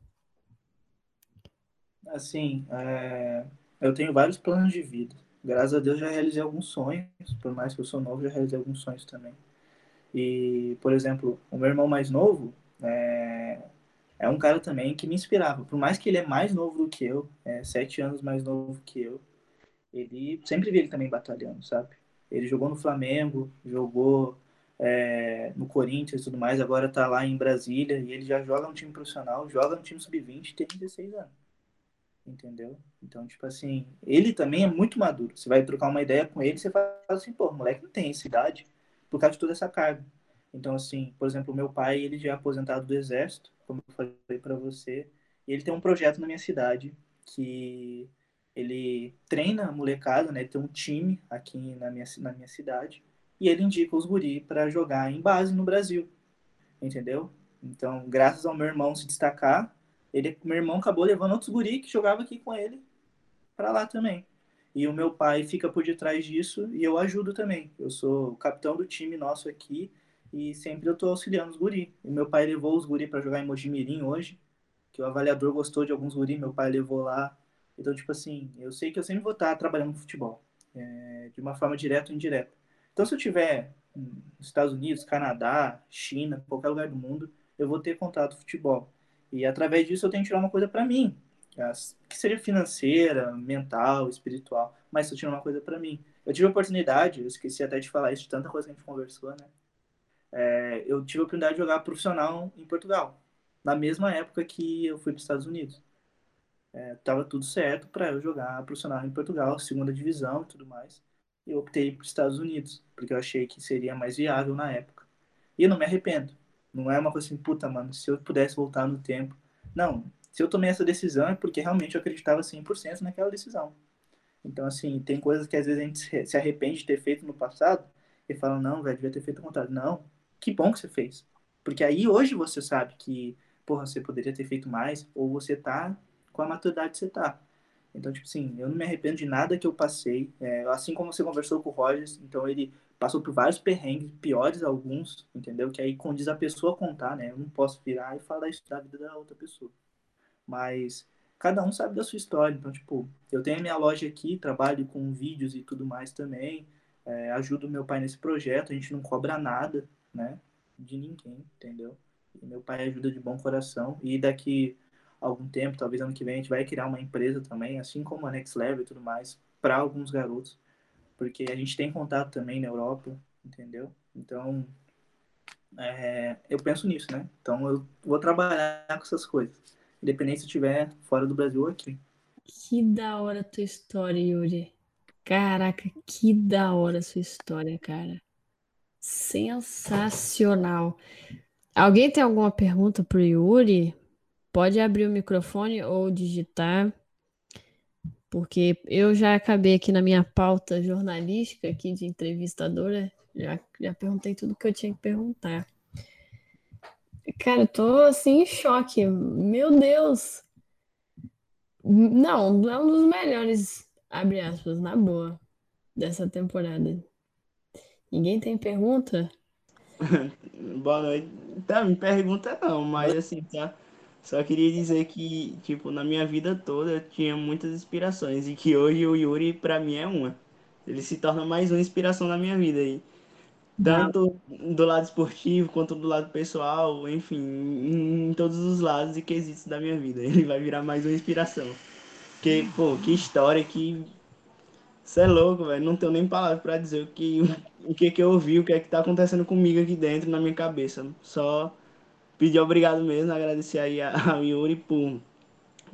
Assim, é... eu tenho vários planos de vida. Graças a Deus já realizei alguns sonhos, por mais que eu sou novo, já realizei alguns sonhos também. E, por exemplo, o meu irmão mais novo é, é um cara também que me inspirava. Por mais que ele é mais novo do que eu, é sete anos mais novo que eu, ele sempre vi ele também batalhando, sabe? Ele jogou no Flamengo, jogou é, no Corinthians e tudo mais, agora tá lá em Brasília e ele já joga no time profissional, joga no time sub-20 tem 16 anos. Entendeu? Então, tipo assim, ele também é muito maduro. Você vai trocar uma ideia com ele, você fala assim, pô, moleque não tem essa idade por causa de toda essa carga. Então, assim, por exemplo, meu pai, ele já é aposentado do exército, como eu falei para você, e ele tem um projeto na minha cidade que ele treina a molecada, né? Tem um time aqui na minha, na minha cidade e ele indica os guri para jogar em base no Brasil, entendeu? Então, graças ao meu irmão se destacar, ele, meu irmão acabou levando outros guri que jogava aqui com ele para lá também. E o meu pai fica por detrás disso e eu ajudo também. Eu sou o capitão do time nosso aqui e sempre eu tô auxiliando os guri. E meu pai levou os guri para jogar em Mojimirim hoje, que o avaliador gostou de alguns guri, meu pai levou lá. Então, tipo assim, eu sei que eu sempre vou estar trabalhando no futebol, é, de uma forma direta ou indireta. Então, se eu tiver nos Estados Unidos, Canadá, China, qualquer lugar do mundo, eu vou ter contato com futebol. E através disso eu tenho que tirar uma coisa para mim, que seja financeira, mental, espiritual, mas eu tirar uma coisa para mim. Eu tive a oportunidade, eu esqueci até de falar isso, de tanta coisa que a gente conversou, né? É, eu tive a oportunidade de jogar profissional em Portugal, na mesma época que eu fui para os Estados Unidos. É, tava tudo certo para eu jogar profissional em Portugal, segunda divisão e tudo mais eu optei para os Estados Unidos, porque eu achei que seria mais viável na época. E eu não me arrependo. Não é uma coisa assim, puta, mano, se eu pudesse voltar no tempo. Não, se eu tomei essa decisão é porque realmente eu acreditava 100% naquela decisão. Então, assim, tem coisas que às vezes a gente se arrepende de ter feito no passado e fala, não, velho, devia ter feito o contrário. Não, que bom que você fez. Porque aí hoje você sabe que, porra, você poderia ter feito mais, ou você tá com a maturidade que você tá. Então, tipo assim, eu não me arrependo de nada que eu passei. É, assim como você conversou com o Rogers, então ele passou por vários perrengues, piores alguns, entendeu? Que aí condiz a pessoa contar, né? Eu não posso virar e falar isso da vida da outra pessoa. Mas cada um sabe da sua história. Então, tipo, eu tenho a minha loja aqui, trabalho com vídeos e tudo mais também. É, ajudo meu pai nesse projeto, a gente não cobra nada, né? De ninguém, entendeu? E meu pai ajuda de bom coração. E daqui algum tempo, talvez ano que vem, a gente vai criar uma empresa também, assim como a Next Level e tudo mais, para alguns garotos. Porque a gente tem contato também na Europa, entendeu? Então, é, eu penso nisso, né? Então, eu vou trabalhar com essas coisas. Independente se estiver fora do Brasil ou aqui. Que da hora a tua história, Yuri. Caraca, que da hora a sua história, cara. Sensacional. Alguém tem alguma pergunta pro Yuri? Pode abrir o microfone ou digitar, porque eu já acabei aqui na minha pauta jornalística aqui de entrevistadora, já, já perguntei tudo que eu tinha que perguntar. Cara, eu tô assim em choque. Meu Deus! Não, é um dos melhores, abre aspas, na boa, dessa temporada. Ninguém tem pergunta? Boa noite. Tá, me pergunta não, mas assim, tá? Só queria dizer que, tipo, na minha vida toda eu tinha muitas inspirações e que hoje o Yuri, pra mim, é uma. Ele se torna mais uma inspiração na minha vida aí. Tanto do lado esportivo quanto do lado pessoal, enfim, em, em todos os lados e quesitos da minha vida. Ele vai virar mais uma inspiração. Porque, pô, que história, que. Você é louco, velho. Não tenho nem palavras pra dizer o que, o que que eu ouvi, o que é que tá acontecendo comigo aqui dentro, na minha cabeça. Só pedir obrigado mesmo, agradecer aí ao Yuri por,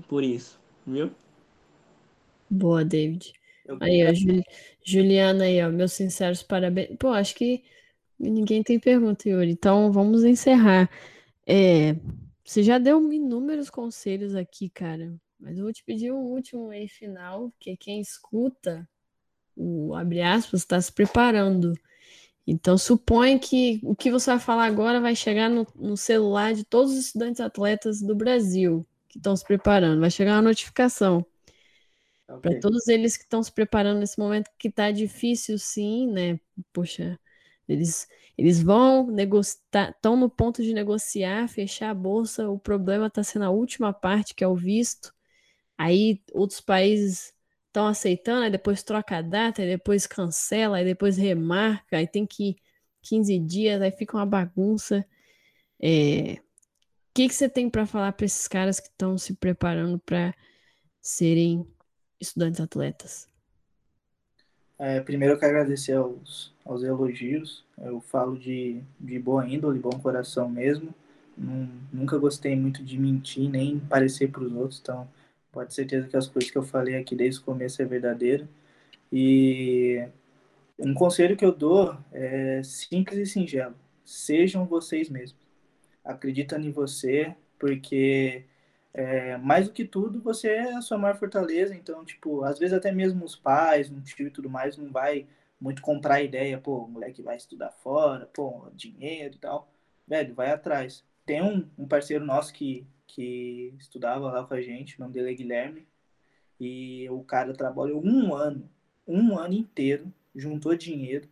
por isso, viu? Boa, David. Aí, ó. Juliana aí, ó, meus sinceros parabéns. Pô, acho que ninguém tem pergunta, Yuri. Então, vamos encerrar. É, você já deu inúmeros conselhos aqui, cara. Mas eu vou te pedir um último aí final, que quem escuta o abre aspas está se preparando. Então, supõe que o que você vai falar agora vai chegar no, no celular de todos os estudantes atletas do Brasil que estão se preparando. Vai chegar uma notificação. Okay. Para todos eles que estão se preparando nesse momento que está difícil, sim, né? Poxa, eles, eles vão negociar, estão no ponto de negociar, fechar a bolsa. O problema está sendo a última parte, que é o visto. Aí outros países estão aceitando, aí depois troca a data, aí depois cancela, aí depois remarca, aí tem que 15 dias, aí fica uma bagunça. É... O que, que você tem para falar para esses caras que estão se preparando para serem estudantes atletas? É, primeiro eu quero agradecer aos, aos elogios. Eu falo de, de boa índole, bom coração mesmo. nunca gostei muito de mentir, nem parecer para os outros, então Pode ter certeza que as coisas que eu falei aqui desde o começo é verdadeiro. E um conselho que eu dou é simples e singelo. Sejam vocês mesmos. Acredita em você, porque é, mais do que tudo, você é a sua maior fortaleza. Então, tipo, às vezes até mesmo os pais, um tio e tudo mais, não vai muito comprar a ideia, pô, o moleque vai estudar fora, pô, dinheiro e tal. Velho, vai atrás. Tem um, um parceiro nosso que que estudava lá com a gente, o nome dele é Guilherme, e o cara trabalhou um ano, um ano inteiro, juntou dinheiro,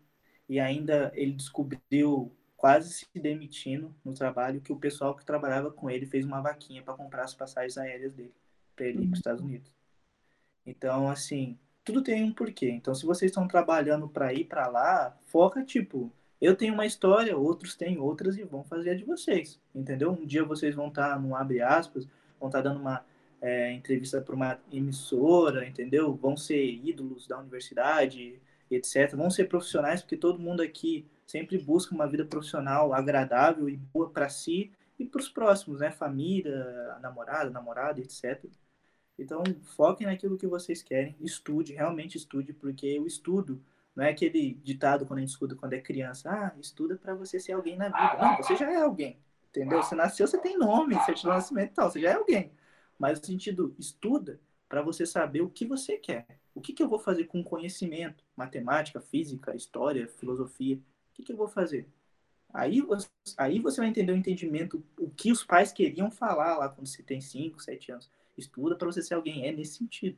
e ainda ele descobriu, quase se demitindo no trabalho, que o pessoal que trabalhava com ele fez uma vaquinha para comprar as passagens aéreas dele, para ele ir para os Estados Unidos. Então, assim, tudo tem um porquê. Então, se vocês estão trabalhando para ir para lá, foca, tipo, eu tenho uma história, outros têm outras e vão fazer a de vocês, entendeu? Um dia vocês vão estar tá no abre aspas, vão estar tá dando uma é, entrevista para uma emissora, entendeu? Vão ser ídolos da universidade, etc. Vão ser profissionais, porque todo mundo aqui sempre busca uma vida profissional agradável e boa para si e para os próximos, né? Família, namorada, namorada, etc. Então, foquem naquilo que vocês querem, estude, realmente estude, porque o estudo não é aquele ditado quando a gente escuta quando é criança, ah, estuda para você ser alguém na vida. Não, você já é alguém, entendeu? Você nasceu, você tem nome, certidão de nascimento e tal, você já é alguém. Mas no sentido, estuda para você saber o que você quer. O que, que eu vou fazer com conhecimento? Matemática, física, história, filosofia. O que, que eu vou fazer? Aí você, aí você vai entender o entendimento, o que os pais queriam falar lá quando você tem 5, 7 anos. Estuda para você ser alguém. É nesse sentido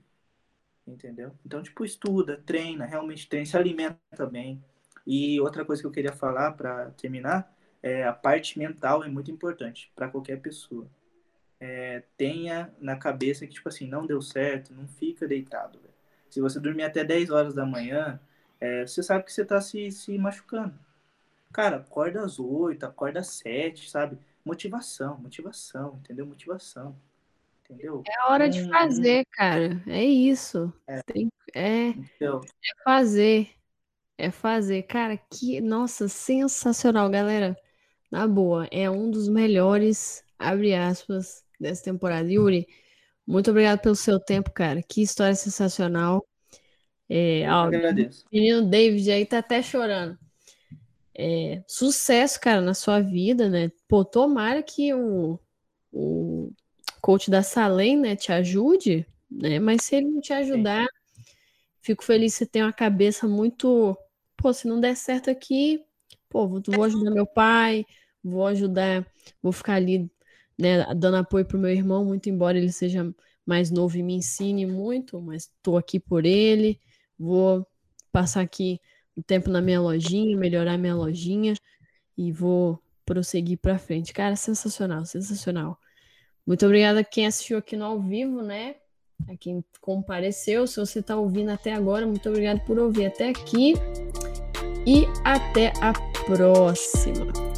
entendeu? Então, tipo, estuda, treina, realmente treina, se alimenta bem. E outra coisa que eu queria falar para terminar é a parte mental é muito importante para qualquer pessoa. É, tenha na cabeça que, tipo assim, não deu certo, não fica deitado. Véio. Se você dormir até 10 horas da manhã, é, você sabe que você está se, se machucando. Cara, acorda às 8, acorda às 7, sabe? motivação, motivação, entendeu? Motivação. Entendeu? É hora de Hum, fazer, cara. É isso. É. Tem- é, é fazer. É fazer. Cara, que. Nossa, sensacional, galera. Na boa, é um dos melhores, abre aspas, dessa temporada. Yuri, muito obrigado pelo seu tempo, cara. Que história sensacional. É, ó, agradeço. o menino David aí tá até chorando. É, sucesso, cara, na sua vida, né? Pô, tomara que o, o coach da Salem, né, te ajude, né? Mas se ele não te ajudar, fico feliz que você tem uma cabeça muito. Pô, se não der certo aqui, pô, vou, vou ajudar meu pai, vou ajudar, vou ficar ali, né, dando apoio pro meu irmão, muito embora ele seja mais novo e me ensine muito, mas tô aqui por ele, vou passar aqui um tempo na minha lojinha, melhorar minha lojinha e vou prosseguir pra frente. Cara, sensacional, sensacional. Muito obrigada a quem assistiu aqui no ao vivo, né? A quem compareceu. Se você está ouvindo até agora, muito obrigado por ouvir até aqui. E até a próxima.